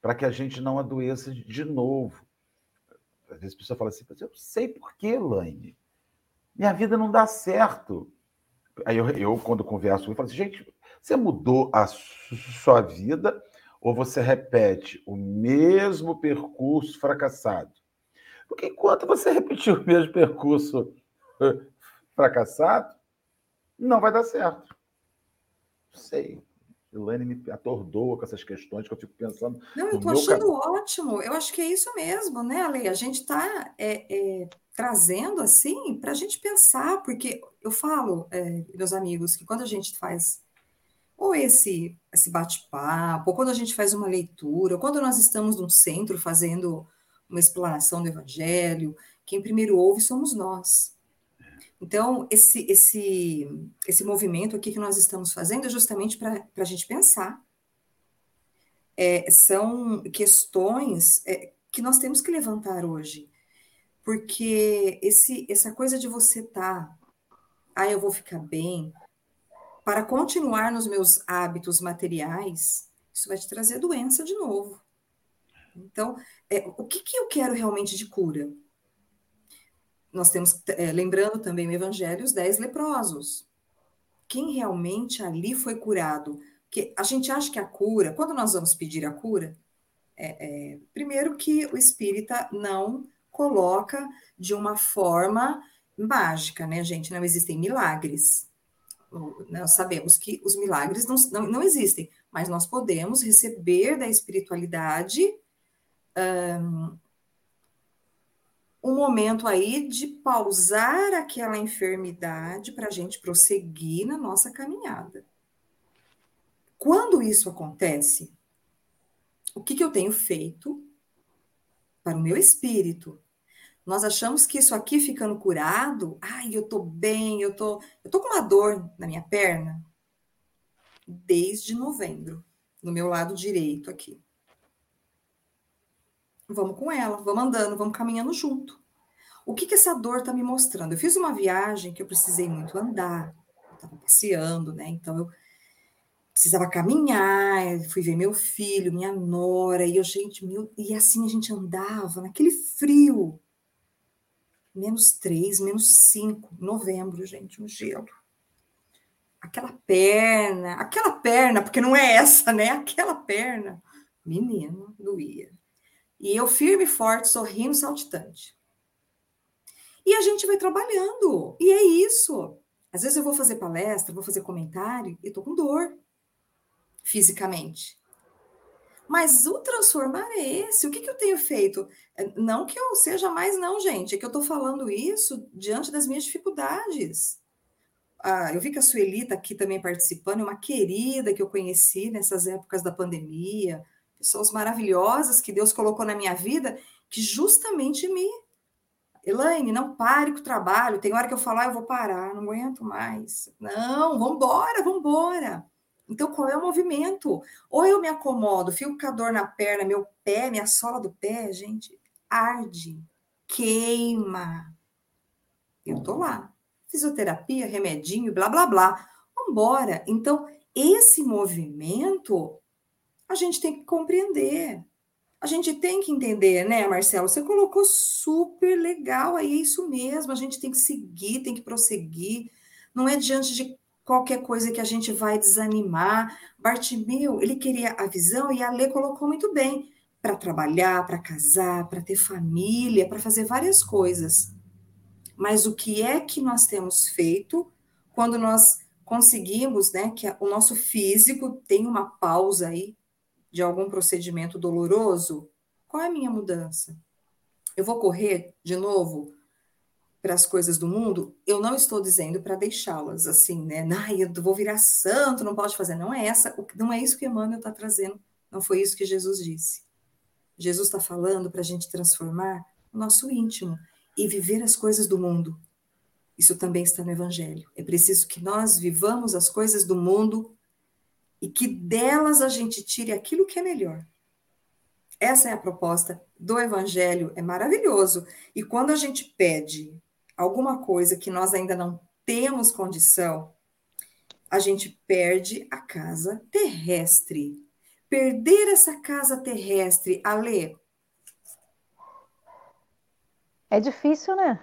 para que a gente não adoeça de novo. Às vezes a pessoa fala assim, eu sei por que, Laine. Minha vida não dá certo. Aí eu, eu quando converso, eu falo assim, gente, você mudou a sua vida ou você repete o mesmo percurso fracassado? Porque enquanto você repetir o mesmo percurso fracassado, não vai dar certo. Sei. Elaine me atordoa com essas questões que eu fico pensando. Não, eu estou achando ótimo. Eu acho que é isso mesmo, né, Ale? A gente está é, é, trazendo assim para a gente pensar, porque eu falo, é, meus amigos, que quando a gente faz ou esse, esse bate-papo, ou quando a gente faz uma leitura, ou quando nós estamos num centro fazendo uma explanação do Evangelho, quem primeiro ouve somos nós. Então, esse, esse, esse movimento aqui que nós estamos fazendo é justamente para a gente pensar. É, são questões é, que nós temos que levantar hoje. Porque esse, essa coisa de você estar, tá, ah, eu vou ficar bem, para continuar nos meus hábitos materiais, isso vai te trazer doença de novo. Então, é, o que, que eu quero realmente de cura? Nós temos, é, lembrando também o Evangelho, os dez leprosos. Quem realmente ali foi curado? Porque a gente acha que a cura, quando nós vamos pedir a cura, é, é, primeiro que o espírita não coloca de uma forma mágica, né, gente? Não existem milagres. Nós sabemos que os milagres não, não, não existem, mas nós podemos receber da espiritualidade um momento aí de pausar aquela enfermidade para a gente prosseguir na nossa caminhada. Quando isso acontece, o que, que eu tenho feito para o meu espírito? Nós achamos que isso aqui ficando curado, ai, eu tô bem, eu tô, eu tô com uma dor na minha perna desde novembro, no meu lado direito aqui. Vamos com ela, vamos andando, vamos caminhando junto. O que, que essa dor está me mostrando? Eu fiz uma viagem que eu precisei muito andar, estava passeando, né? Então eu precisava caminhar, fui ver meu filho, minha nora, e eu, gente, meu, e assim a gente andava naquele frio. Menos três, menos cinco, novembro, gente, um gelo. Aquela perna, aquela perna, porque não é essa, né? Aquela perna, menino, doía. E eu firme, forte, sorrindo, saltitante. E a gente vai trabalhando. E é isso. Às vezes eu vou fazer palestra, vou fazer comentário e tô com dor fisicamente. Mas o transformar é esse. O que, que eu tenho feito? Não que eu seja mais, não, gente. É que eu estou falando isso diante das minhas dificuldades. Ah, eu vi que a Sueli está aqui também participando, é uma querida que eu conheci nessas épocas da pandemia, pessoas maravilhosas que Deus colocou na minha vida, que justamente me. Elaine, não pare com o trabalho. Tem hora que eu falar, ah, eu vou parar, não aguento mais. Não, vamos embora. Então, qual é o movimento? Ou eu me acomodo, fico com a dor na perna, meu pé, minha sola do pé, gente, arde, queima. Eu tô lá. Fisioterapia, remedinho, blá, blá, blá. Vambora. Então, esse movimento a gente tem que compreender. A gente tem que entender, né, Marcelo? Você colocou super legal aí, é isso mesmo. A gente tem que seguir, tem que prosseguir. Não é diante de qualquer coisa que a gente vai desanimar. Bartimeu, ele queria a visão e a Lê colocou muito bem para trabalhar, para casar, para ter família, para fazer várias coisas. Mas o que é que nós temos feito quando nós conseguimos, né, que o nosso físico tem uma pausa aí de algum procedimento doloroso? Qual é a minha mudança? Eu vou correr de novo para as coisas do mundo, eu não estou dizendo para deixá-las assim, né? Ai, eu vou virar santo, não pode fazer. Não é essa, não é isso que Emmanuel está trazendo. Não foi isso que Jesus disse. Jesus está falando para a gente transformar o nosso íntimo e viver as coisas do mundo. Isso também está no Evangelho. É preciso que nós vivamos as coisas do mundo e que delas a gente tire aquilo que é melhor. Essa é a proposta do Evangelho, é maravilhoso. E quando a gente pede alguma coisa que nós ainda não temos condição, a gente perde a casa terrestre. Perder essa casa terrestre, Ale. É difícil, né?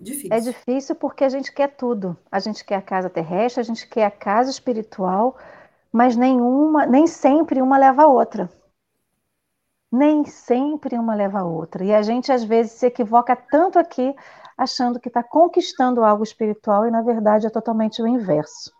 Difícil. É difícil porque a gente quer tudo. A gente quer a casa terrestre, a gente quer a casa espiritual, mas nenhuma, nem sempre uma leva a outra. Nem sempre uma leva a outra. E a gente às vezes se equivoca tanto aqui achando que está conquistando algo espiritual e, na verdade, é totalmente o inverso.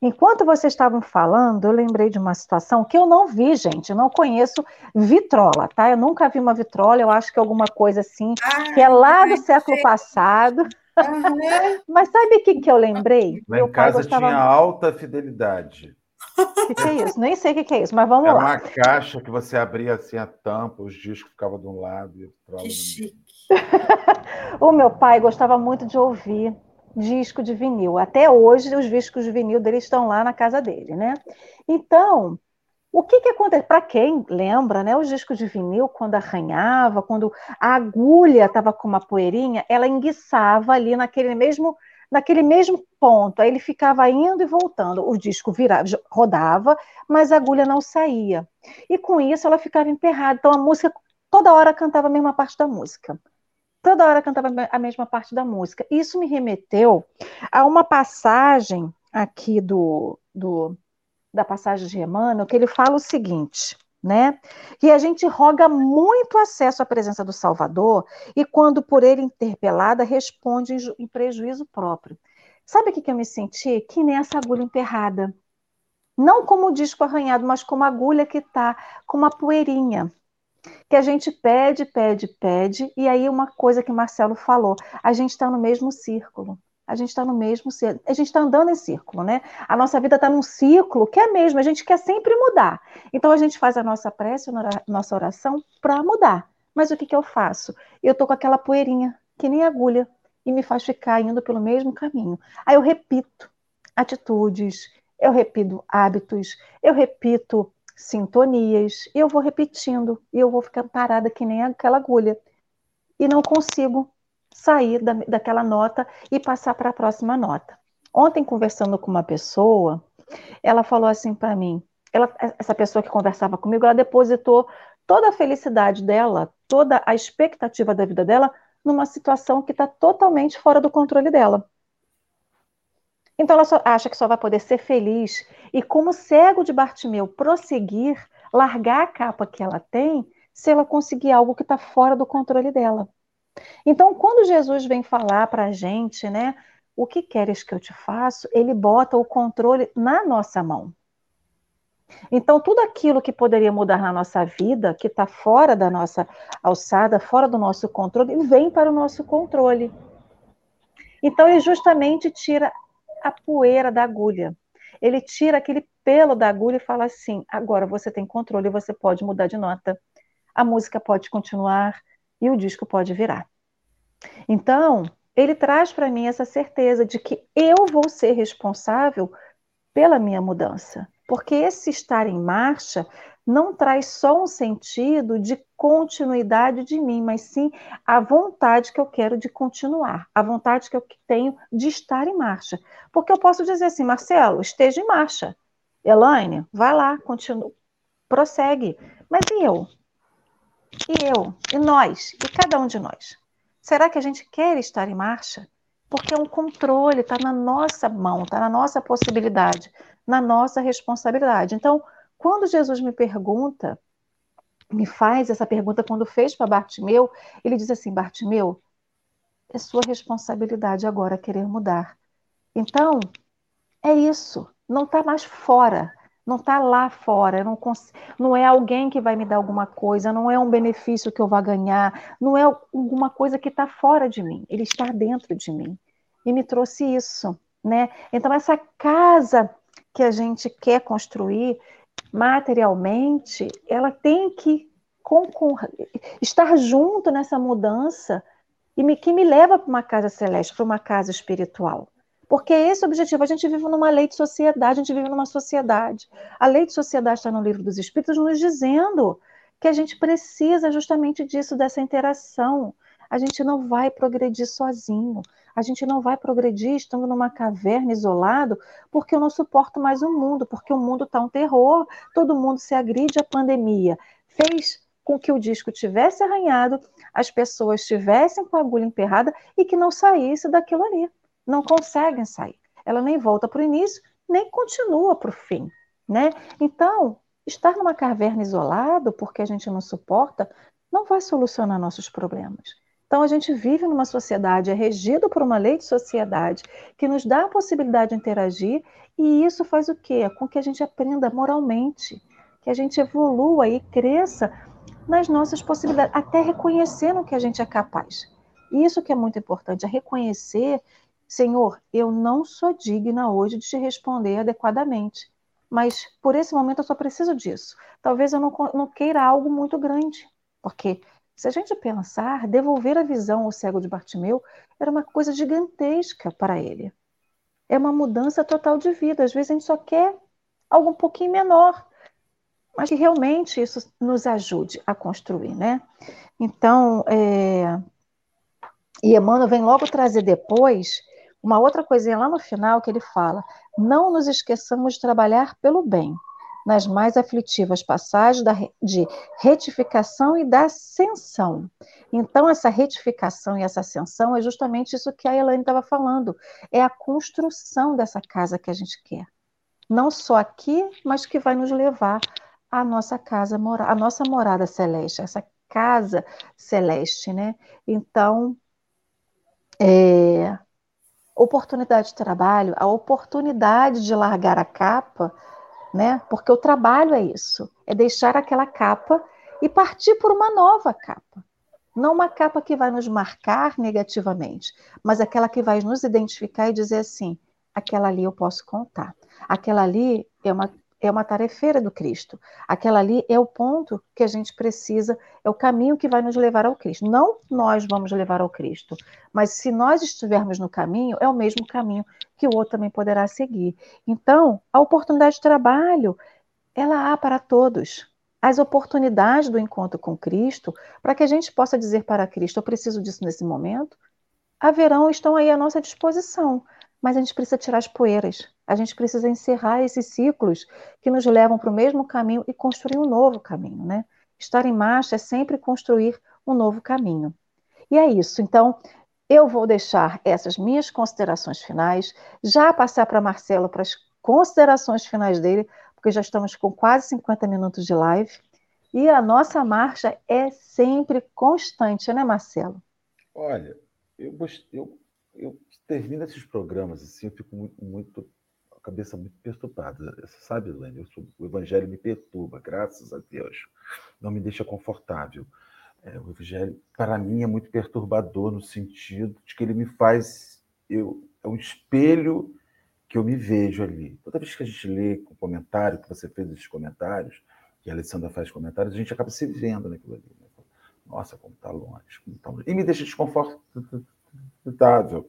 Enquanto vocês estavam falando, eu lembrei de uma situação que eu não vi, gente, eu não conheço vitrola, tá? Eu nunca vi uma vitrola, eu acho que é alguma coisa assim, ah, que é lá do século sei. passado. Uhum. Mas sabe o que, que eu lembrei? Lá em casa gostava... tinha alta fidelidade. O que, que, é isso? Nem sei o que, que, é isso, mas vamos Era lá. uma caixa que você abria assim a tampa, os discos ficavam de um lado e outro Que chique. o meu pai gostava muito de ouvir disco de vinil. Até hoje, os discos de vinil dele estão lá na casa dele, né? Então, o que que acontece? Para quem lembra, né? Os discos de vinil, quando arranhava, quando a agulha estava com uma poeirinha, ela enguiçava ali naquele mesmo naquele mesmo ponto. Aí ele ficava indo e voltando. O disco virava, rodava, mas a agulha não saía. E com isso ela ficava emperrada. Então a música toda hora cantava a mesma parte da música toda hora cantava a mesma parte da música. Isso me remeteu a uma passagem aqui do, do da passagem de Emmanuel, que ele fala o seguinte, né? Que a gente roga muito acesso à presença do Salvador e quando por ele interpelada responde em, em prejuízo próprio. Sabe o que, que eu me senti? Que nem essa agulha emperrada. Não como o disco arranhado, mas como a agulha que está com uma poeirinha que a gente pede, pede, pede, e aí uma coisa que Marcelo falou, a gente está no mesmo círculo. A gente está no mesmo a gente está andando em círculo, né? A nossa vida está num ciclo que é mesmo, a gente quer sempre mudar. Então a gente faz a nossa prece, a nossa oração para mudar. Mas o que, que eu faço? Eu tô com aquela poeirinha, que nem agulha, e me faz ficar indo pelo mesmo caminho. Aí eu repito atitudes, eu repito hábitos, eu repito sintonias, e eu vou repetindo, e eu vou ficar parada que nem aquela agulha. E não consigo sair da, daquela nota e passar para a próxima nota. Ontem, conversando com uma pessoa, ela falou assim para mim: ela, essa pessoa que conversava comigo, ela depositou toda a felicidade dela, toda a expectativa da vida dela numa situação que está totalmente fora do controle dela. Então ela acha que só vai poder ser feliz e, como cego de Bartimeu, prosseguir, largar a capa que ela tem, se ela conseguir algo que está fora do controle dela. Então, quando Jesus vem falar para a gente, né, o que queres que eu te faça, ele bota o controle na nossa mão. Então, tudo aquilo que poderia mudar na nossa vida, que está fora da nossa alçada, fora do nosso controle, vem para o nosso controle. Então, ele justamente tira a poeira da agulha. Ele tira aquele pelo da agulha e fala assim: agora você tem controle, você pode mudar de nota, a música pode continuar e o disco pode virar. Então, ele traz para mim essa certeza de que eu vou ser responsável pela minha mudança. Porque esse estar em marcha não traz só um sentido de continuidade de mim, mas sim a vontade que eu quero de continuar, a vontade que eu tenho de estar em marcha. Porque eu posso dizer assim, Marcelo, esteja em marcha. Elaine, vai lá, continua, prossegue. Mas e eu? E eu? E nós? E cada um de nós? Será que a gente quer estar em marcha? Porque é um controle, está na nossa mão, está na nossa possibilidade, na nossa responsabilidade. Então, quando Jesus me pergunta, me faz essa pergunta quando fez para Bartimeu, ele diz assim: Bartimeu, é sua responsabilidade agora querer mudar. Então, é isso, não está mais fora não está lá fora, não, não é alguém que vai me dar alguma coisa, não é um benefício que eu vá ganhar, não é alguma coisa que está fora de mim, ele está dentro de mim. E me trouxe isso, né? Então, essa casa que a gente quer construir materialmente, ela tem que estar junto nessa mudança e me, que me leva para uma casa celeste, para uma casa espiritual. Porque esse é o objetivo. A gente vive numa lei de sociedade, a gente vive numa sociedade. A lei de sociedade está no livro dos Espíritos nos dizendo que a gente precisa justamente disso, dessa interação. A gente não vai progredir sozinho. A gente não vai progredir estando numa caverna isolado, porque eu não suporto mais o mundo, porque o mundo está um terror, todo mundo se agride. A pandemia fez com que o disco tivesse arranhado, as pessoas estivessem com a agulha emperrada e que não saísse daquilo ali não conseguem sair. Ela nem volta para o início, nem continua para o fim. Né? Então, estar numa caverna isolado, porque a gente não suporta, não vai solucionar nossos problemas. Então, a gente vive numa sociedade, é regido por uma lei de sociedade que nos dá a possibilidade de interagir, e isso faz o quê? Com que a gente aprenda moralmente, que a gente evolua e cresça nas nossas possibilidades, até reconhecendo que a gente é capaz. Isso que é muito importante, é reconhecer Senhor, eu não sou digna hoje de te responder adequadamente, mas por esse momento eu só preciso disso. Talvez eu não, não queira algo muito grande, porque se a gente pensar, devolver a visão ao cego de Bartimeu era uma coisa gigantesca para ele. É uma mudança total de vida. Às vezes a gente só quer algo um pouquinho menor, mas que realmente isso nos ajude a construir, né? Então, é... e Emmanuel vem logo trazer depois uma outra coisinha lá no final que ele fala: não nos esqueçamos de trabalhar pelo bem, nas mais aflitivas passagens da, de retificação e da ascensão. Então, essa retificação e essa ascensão é justamente isso que a Elaine estava falando: é a construção dessa casa que a gente quer. Não só aqui, mas que vai nos levar à nossa casa, à nossa morada celeste, essa casa celeste, né? Então, é, oportunidade de trabalho, a oportunidade de largar a capa, né? Porque o trabalho é isso, é deixar aquela capa e partir por uma nova capa. Não uma capa que vai nos marcar negativamente, mas aquela que vai nos identificar e dizer assim: aquela ali eu posso contar. Aquela ali é uma é uma tarefeira do Cristo. Aquela ali é o ponto que a gente precisa, é o caminho que vai nos levar ao Cristo. Não nós vamos levar ao Cristo, mas se nós estivermos no caminho, é o mesmo caminho que o outro também poderá seguir. Então, a oportunidade de trabalho, ela há para todos. As oportunidades do encontro com Cristo, para que a gente possa dizer para Cristo, eu preciso disso nesse momento, haverão, estão aí à nossa disposição mas a gente precisa tirar as poeiras, a gente precisa encerrar esses ciclos que nos levam para o mesmo caminho e construir um novo caminho, né? Estar em marcha é sempre construir um novo caminho. E é isso. Então, eu vou deixar essas minhas considerações finais, já passar para Marcelo para as considerações finais dele, porque já estamos com quase 50 minutos de live. E a nossa marcha é sempre constante, né, Marcelo? Olha, eu, eu, eu termina esses programas assim, eu fico muito, muito a cabeça muito perturbada. Você sabe, Lênin, o evangelho me perturba, graças a Deus. Não me deixa confortável. É, o evangelho, para mim, é muito perturbador no sentido de que ele me faz. Eu, é um espelho que eu me vejo ali. Toda vez que a gente lê o comentário, que você fez esses comentários, que a Alessandra faz comentários, a gente acaba se vendo naquilo ali. Né? Nossa, como está longe, como tá longe. E me deixa desconfortável.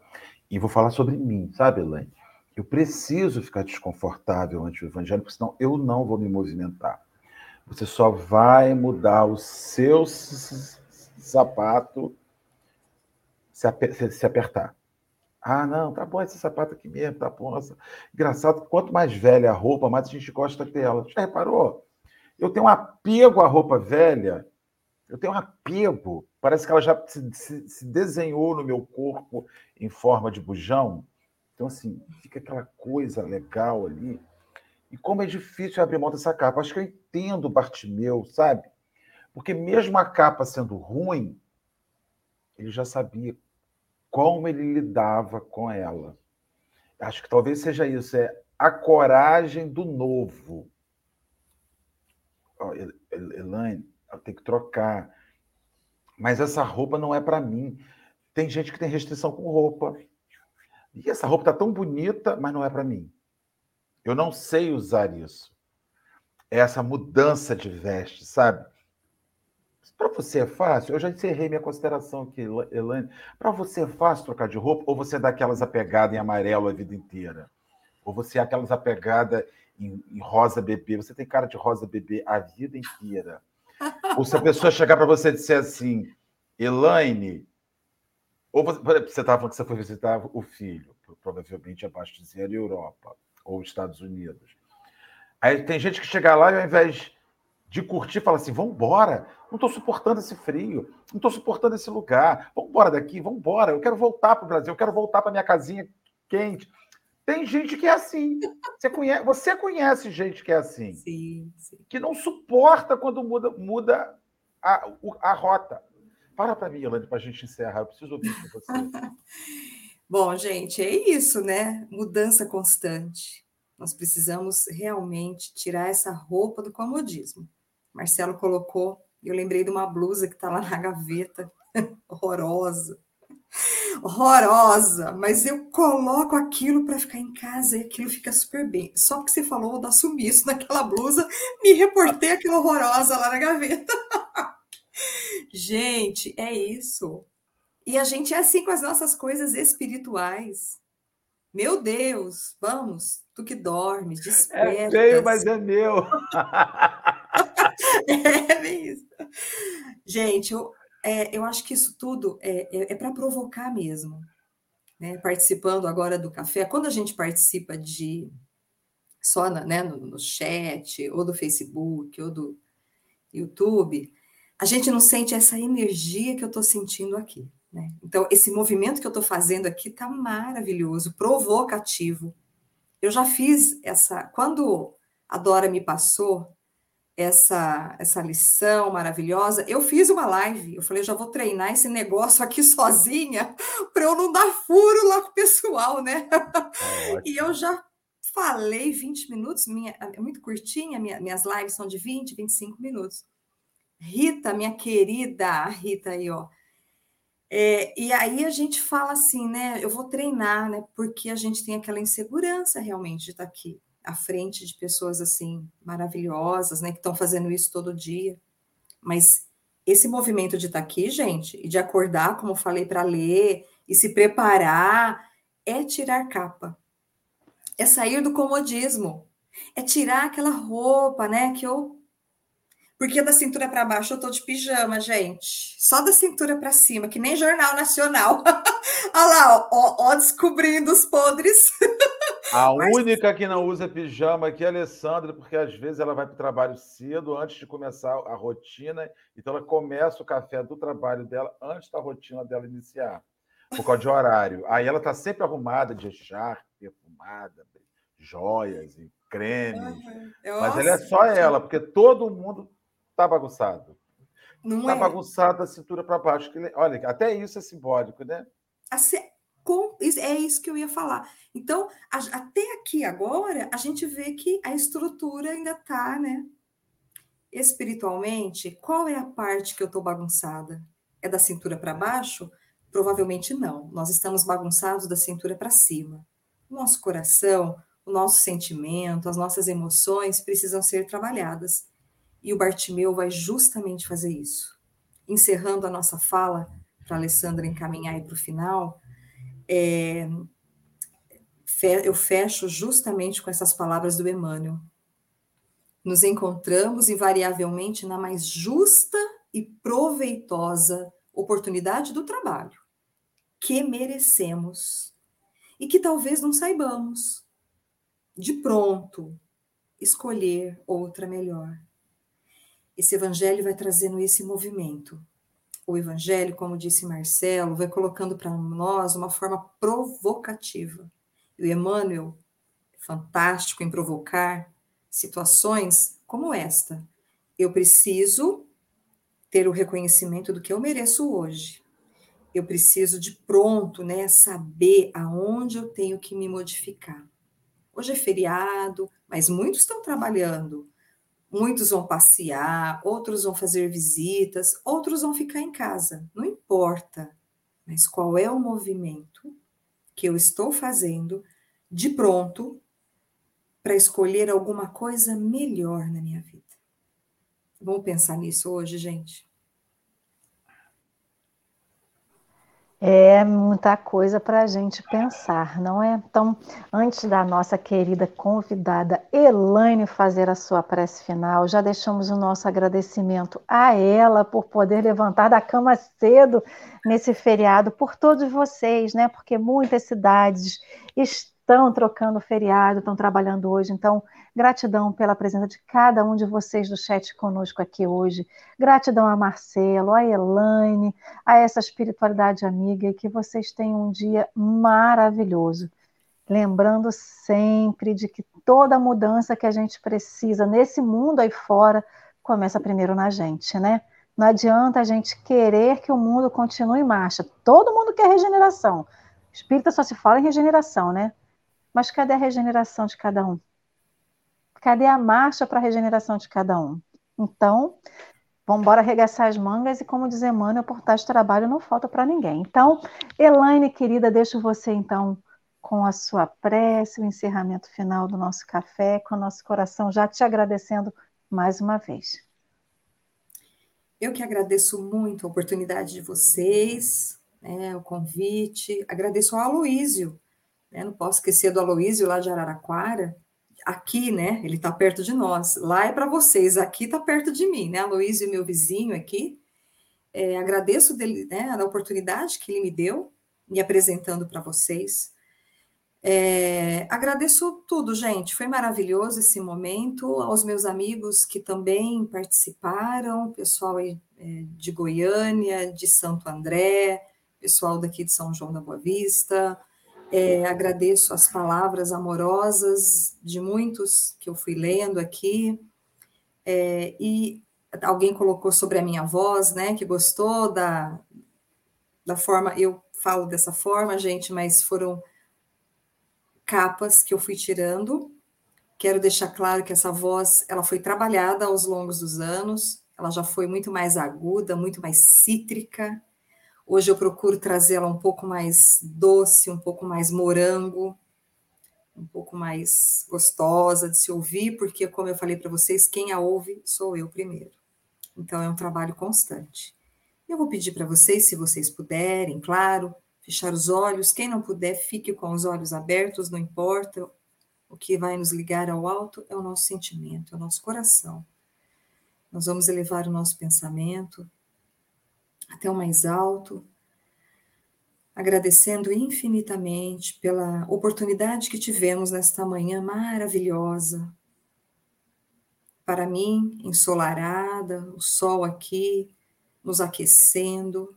E vou falar sobre mim, sabe, Elaine? Eu preciso ficar desconfortável ante o evangelho, porque senão eu não vou me movimentar. Você só vai mudar o seu sapato se, apertar. Ah, não, tá bom esse sapato aqui mesmo, tá bom. Engraçado, quanto mais velha a roupa, mais a gente gosta dela. Já reparou? Eu tenho um apego à roupa velha, eu tenho um apego. Parece que ela já se, se, se desenhou no meu corpo em forma de bujão. Então, assim, fica aquela coisa legal ali. E como é difícil abrir mão dessa capa. Acho que eu entendo o Bartimeu, sabe? Porque mesmo a capa sendo ruim, ele já sabia como ele lidava com ela. Acho que talvez seja isso, é a coragem do novo. Oh, Elaine, eu tenho que trocar. Mas essa roupa não é para mim. Tem gente que tem restrição com roupa. E essa roupa está tão bonita, mas não é para mim. Eu não sei usar isso. É essa mudança de veste, sabe? Para você é fácil? Eu já encerrei minha consideração aqui, Elaine. Para você é fácil trocar de roupa ou você é daquelas apegadas em amarelo a vida inteira? Ou você é aquelas apegadas em, em rosa bebê? Você tem cara de rosa bebê a vida inteira. Ou se a pessoa chegar para você e disser assim, Elaine, ou você estava falando que você foi visitar o filho, provavelmente abaixo de zero Europa ou Estados Unidos. Aí tem gente que chega lá e ao invés de curtir, fala assim: vamos embora, não estou suportando esse frio, não estou suportando esse lugar, vamos embora daqui, vamos embora, eu quero voltar para o Brasil, eu quero voltar para minha casinha quente. Tem gente que é assim. Você conhece, você conhece gente que é assim. Sim, sim. Que não suporta quando muda, muda a, a rota. Para para mim, Elane, para a gente encerrar. Eu preciso ouvir com você. Bom, gente, é isso, né? Mudança constante. Nós precisamos realmente tirar essa roupa do comodismo. Marcelo colocou, eu lembrei de uma blusa que está lá na gaveta, horrorosa. Horrorosa, mas eu coloco aquilo para ficar em casa e aquilo fica super bem. Só porque você falou da sumiço naquela blusa, me reportei aquela horrorosa lá na gaveta. Gente, é isso. E a gente é assim com as nossas coisas espirituais. Meu Deus, vamos, tu que dormes, desperta. É feio, mas é meu. é bem isso. Gente, eu, é, eu acho que isso tudo é, é, é para provocar mesmo. Né? Participando agora do café, quando a gente participa de só na, né, no, no chat, ou do Facebook, ou do YouTube, a gente não sente essa energia que eu estou sentindo aqui. Né? Então, esse movimento que eu estou fazendo aqui está maravilhoso, provocativo. Eu já fiz essa. Quando a Dora me passou essa, essa lição maravilhosa, eu fiz uma live. Eu falei, já vou treinar esse negócio aqui sozinha para eu não dar furo lá com o pessoal, né? É e eu já falei 20 minutos, minha, é muito curtinha, minha, minhas lives são de 20, 25 minutos. Rita, minha querida, Rita aí, ó. É, e aí a gente fala assim, né? Eu vou treinar, né? Porque a gente tem aquela insegurança realmente de estar aqui à frente de pessoas assim maravilhosas, né? Que estão fazendo isso todo dia. Mas esse movimento de estar aqui, gente, e de acordar, como falei, para ler e se preparar, é tirar capa, é sair do comodismo, é tirar aquela roupa, né? Que eu porque da cintura para baixo eu tô de pijama, gente. Só da cintura para cima, que nem Jornal Nacional. Olha lá, ó, ó, descobrindo os podres. A Mas... única que não usa pijama aqui é a Alessandra, porque às vezes ela vai para o trabalho cedo, antes de começar a rotina. Então ela começa o café do trabalho dela antes da rotina dela iniciar, por causa de horário. Aí ela está sempre arrumada, de char, perfumada, joias e cremes. Uhum. Mas ela é só ela, porque todo mundo Está bagunçado. Não tá é. bagunçado da cintura para baixo. Olha, até isso é simbólico, né? Com, é isso que eu ia falar. Então, a, até aqui agora, a gente vê que a estrutura ainda está, né? Espiritualmente, qual é a parte que eu estou bagunçada? É da cintura para baixo? Provavelmente não. Nós estamos bagunçados da cintura para cima. O nosso coração, o nosso sentimento, as nossas emoções precisam ser trabalhadas. E o Bartimeu vai justamente fazer isso. Encerrando a nossa fala, para a Alessandra encaminhar para o final, é, eu fecho justamente com essas palavras do Emmanuel. Nos encontramos invariavelmente na mais justa e proveitosa oportunidade do trabalho que merecemos e que talvez não saibamos de pronto escolher outra melhor. Esse evangelho vai trazendo esse movimento. O evangelho, como disse Marcelo, vai colocando para nós uma forma provocativa. E o Emmanuel, fantástico em provocar situações como esta. Eu preciso ter o reconhecimento do que eu mereço hoje. Eu preciso de pronto, né, saber aonde eu tenho que me modificar. Hoje é feriado, mas muitos estão trabalhando. Muitos vão passear, outros vão fazer visitas, outros vão ficar em casa. Não importa. Mas qual é o movimento que eu estou fazendo de pronto para escolher alguma coisa melhor na minha vida? Vamos pensar nisso hoje, gente? É muita coisa para a gente pensar, não é? Então, antes da nossa querida convidada Elaine fazer a sua prece final, já deixamos o nosso agradecimento a ela por poder levantar da cama cedo nesse feriado, por todos vocês, né? Porque muitas cidades estão trocando feriado, estão trabalhando hoje. Então, gratidão pela presença de cada um de vocês do chat conosco aqui hoje. Gratidão a Marcelo, a Elaine, a essa espiritualidade amiga e que vocês tenham um dia maravilhoso. Lembrando sempre de que toda mudança que a gente precisa nesse mundo aí fora começa primeiro na gente, né? Não adianta a gente querer que o mundo continue em marcha. Todo mundo quer regeneração. Espírita só se fala em regeneração, né? Mas cadê a regeneração de cada um? Cadê a marcha para a regeneração de cada um? Então, vamos embora arregaçar as mangas e, como diz Emmanuel, portar de trabalho não falta para ninguém. Então, Elaine, querida, deixo você então com a sua prece, o encerramento final do nosso café, com o nosso coração já te agradecendo mais uma vez. Eu que agradeço muito a oportunidade de vocês, né, o convite, agradeço ao Aloísio, né? Não posso esquecer do Aloísio lá de Araraquara. Aqui, né? Ele está perto de nós. Lá é para vocês, aqui está perto de mim, né? Aloísio, meu vizinho aqui. É, agradeço dele, né, a oportunidade que ele me deu, me apresentando para vocês. É, agradeço tudo, gente. Foi maravilhoso esse momento. Aos meus amigos que também participaram, pessoal é, de Goiânia, de Santo André, pessoal daqui de São João da Boa Vista, é, agradeço as palavras amorosas de muitos que eu fui lendo aqui. É, e alguém colocou sobre a minha voz, né? Que gostou da, da forma. Eu falo dessa forma, gente, mas foram capas que eu fui tirando. Quero deixar claro que essa voz ela foi trabalhada aos longos dos anos. Ela já foi muito mais aguda, muito mais cítrica, Hoje eu procuro trazê-la um pouco mais doce, um pouco mais morango, um pouco mais gostosa de se ouvir, porque, como eu falei para vocês, quem a ouve sou eu primeiro. Então, é um trabalho constante. Eu vou pedir para vocês, se vocês puderem, claro, fechar os olhos. Quem não puder, fique com os olhos abertos, não importa. O que vai nos ligar ao alto é o nosso sentimento, é o nosso coração. Nós vamos elevar o nosso pensamento até o mais alto, agradecendo infinitamente pela oportunidade que tivemos nesta manhã maravilhosa. Para mim, ensolarada, o sol aqui nos aquecendo,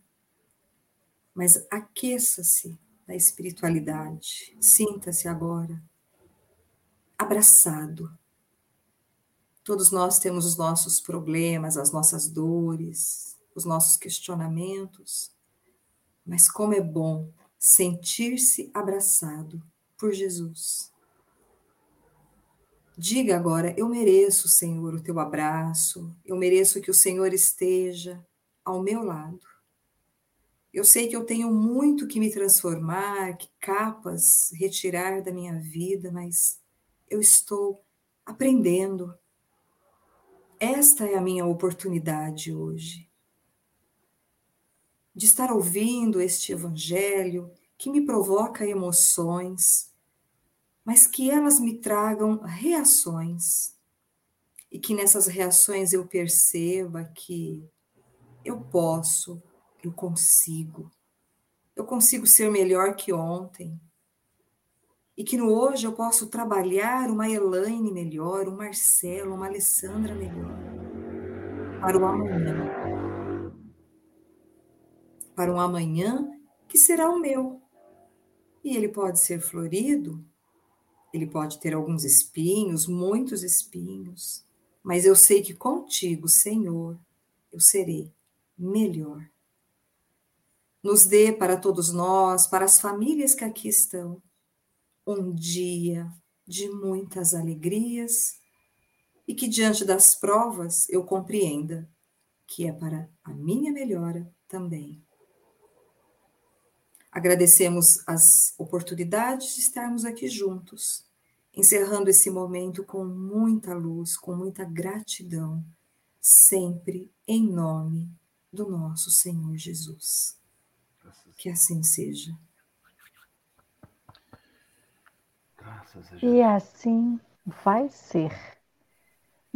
mas aqueça-se da espiritualidade, sinta-se agora abraçado. Todos nós temos os nossos problemas, as nossas dores, os nossos questionamentos, mas como é bom sentir-se abraçado por Jesus. Diga agora: Eu mereço, Senhor, o teu abraço, eu mereço que o Senhor esteja ao meu lado. Eu sei que eu tenho muito que me transformar, que capas retirar da minha vida, mas eu estou aprendendo. Esta é a minha oportunidade hoje de estar ouvindo este evangelho que me provoca emoções, mas que elas me tragam reações e que nessas reações eu perceba que eu posso, eu consigo, eu consigo ser melhor que ontem. E que no hoje eu posso trabalhar uma Elaine melhor, um Marcelo, uma Alessandra melhor, para o amanhã. Para um amanhã que será o meu. E ele pode ser florido, ele pode ter alguns espinhos, muitos espinhos, mas eu sei que contigo, Senhor, eu serei melhor. Nos dê para todos nós, para as famílias que aqui estão, um dia de muitas alegrias e que diante das provas eu compreenda que é para a minha melhora também. Agradecemos as oportunidades de estarmos aqui juntos, encerrando esse momento com muita luz, com muita gratidão, sempre em nome do nosso Senhor Jesus. Que assim seja. E assim vai ser.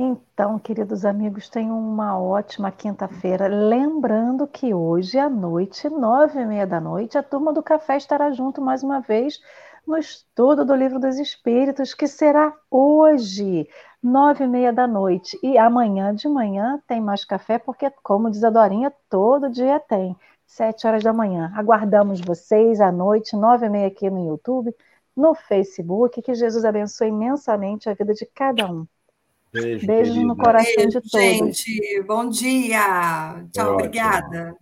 Então, queridos amigos, tenham uma ótima quinta-feira. Lembrando que hoje à noite, nove e meia da noite, a turma do café estará junto mais uma vez no estudo do Livro dos Espíritos, que será hoje, nove e meia da noite. E amanhã de manhã tem mais café, porque, como diz a Dorinha, todo dia tem. Sete horas da manhã. Aguardamos vocês à noite, nove e meia aqui no YouTube, no Facebook. Que Jesus abençoe imensamente a vida de cada um. Beijo, Beijo no coração Beijo, de todos. Gente, bom dia. Tchau, obrigada.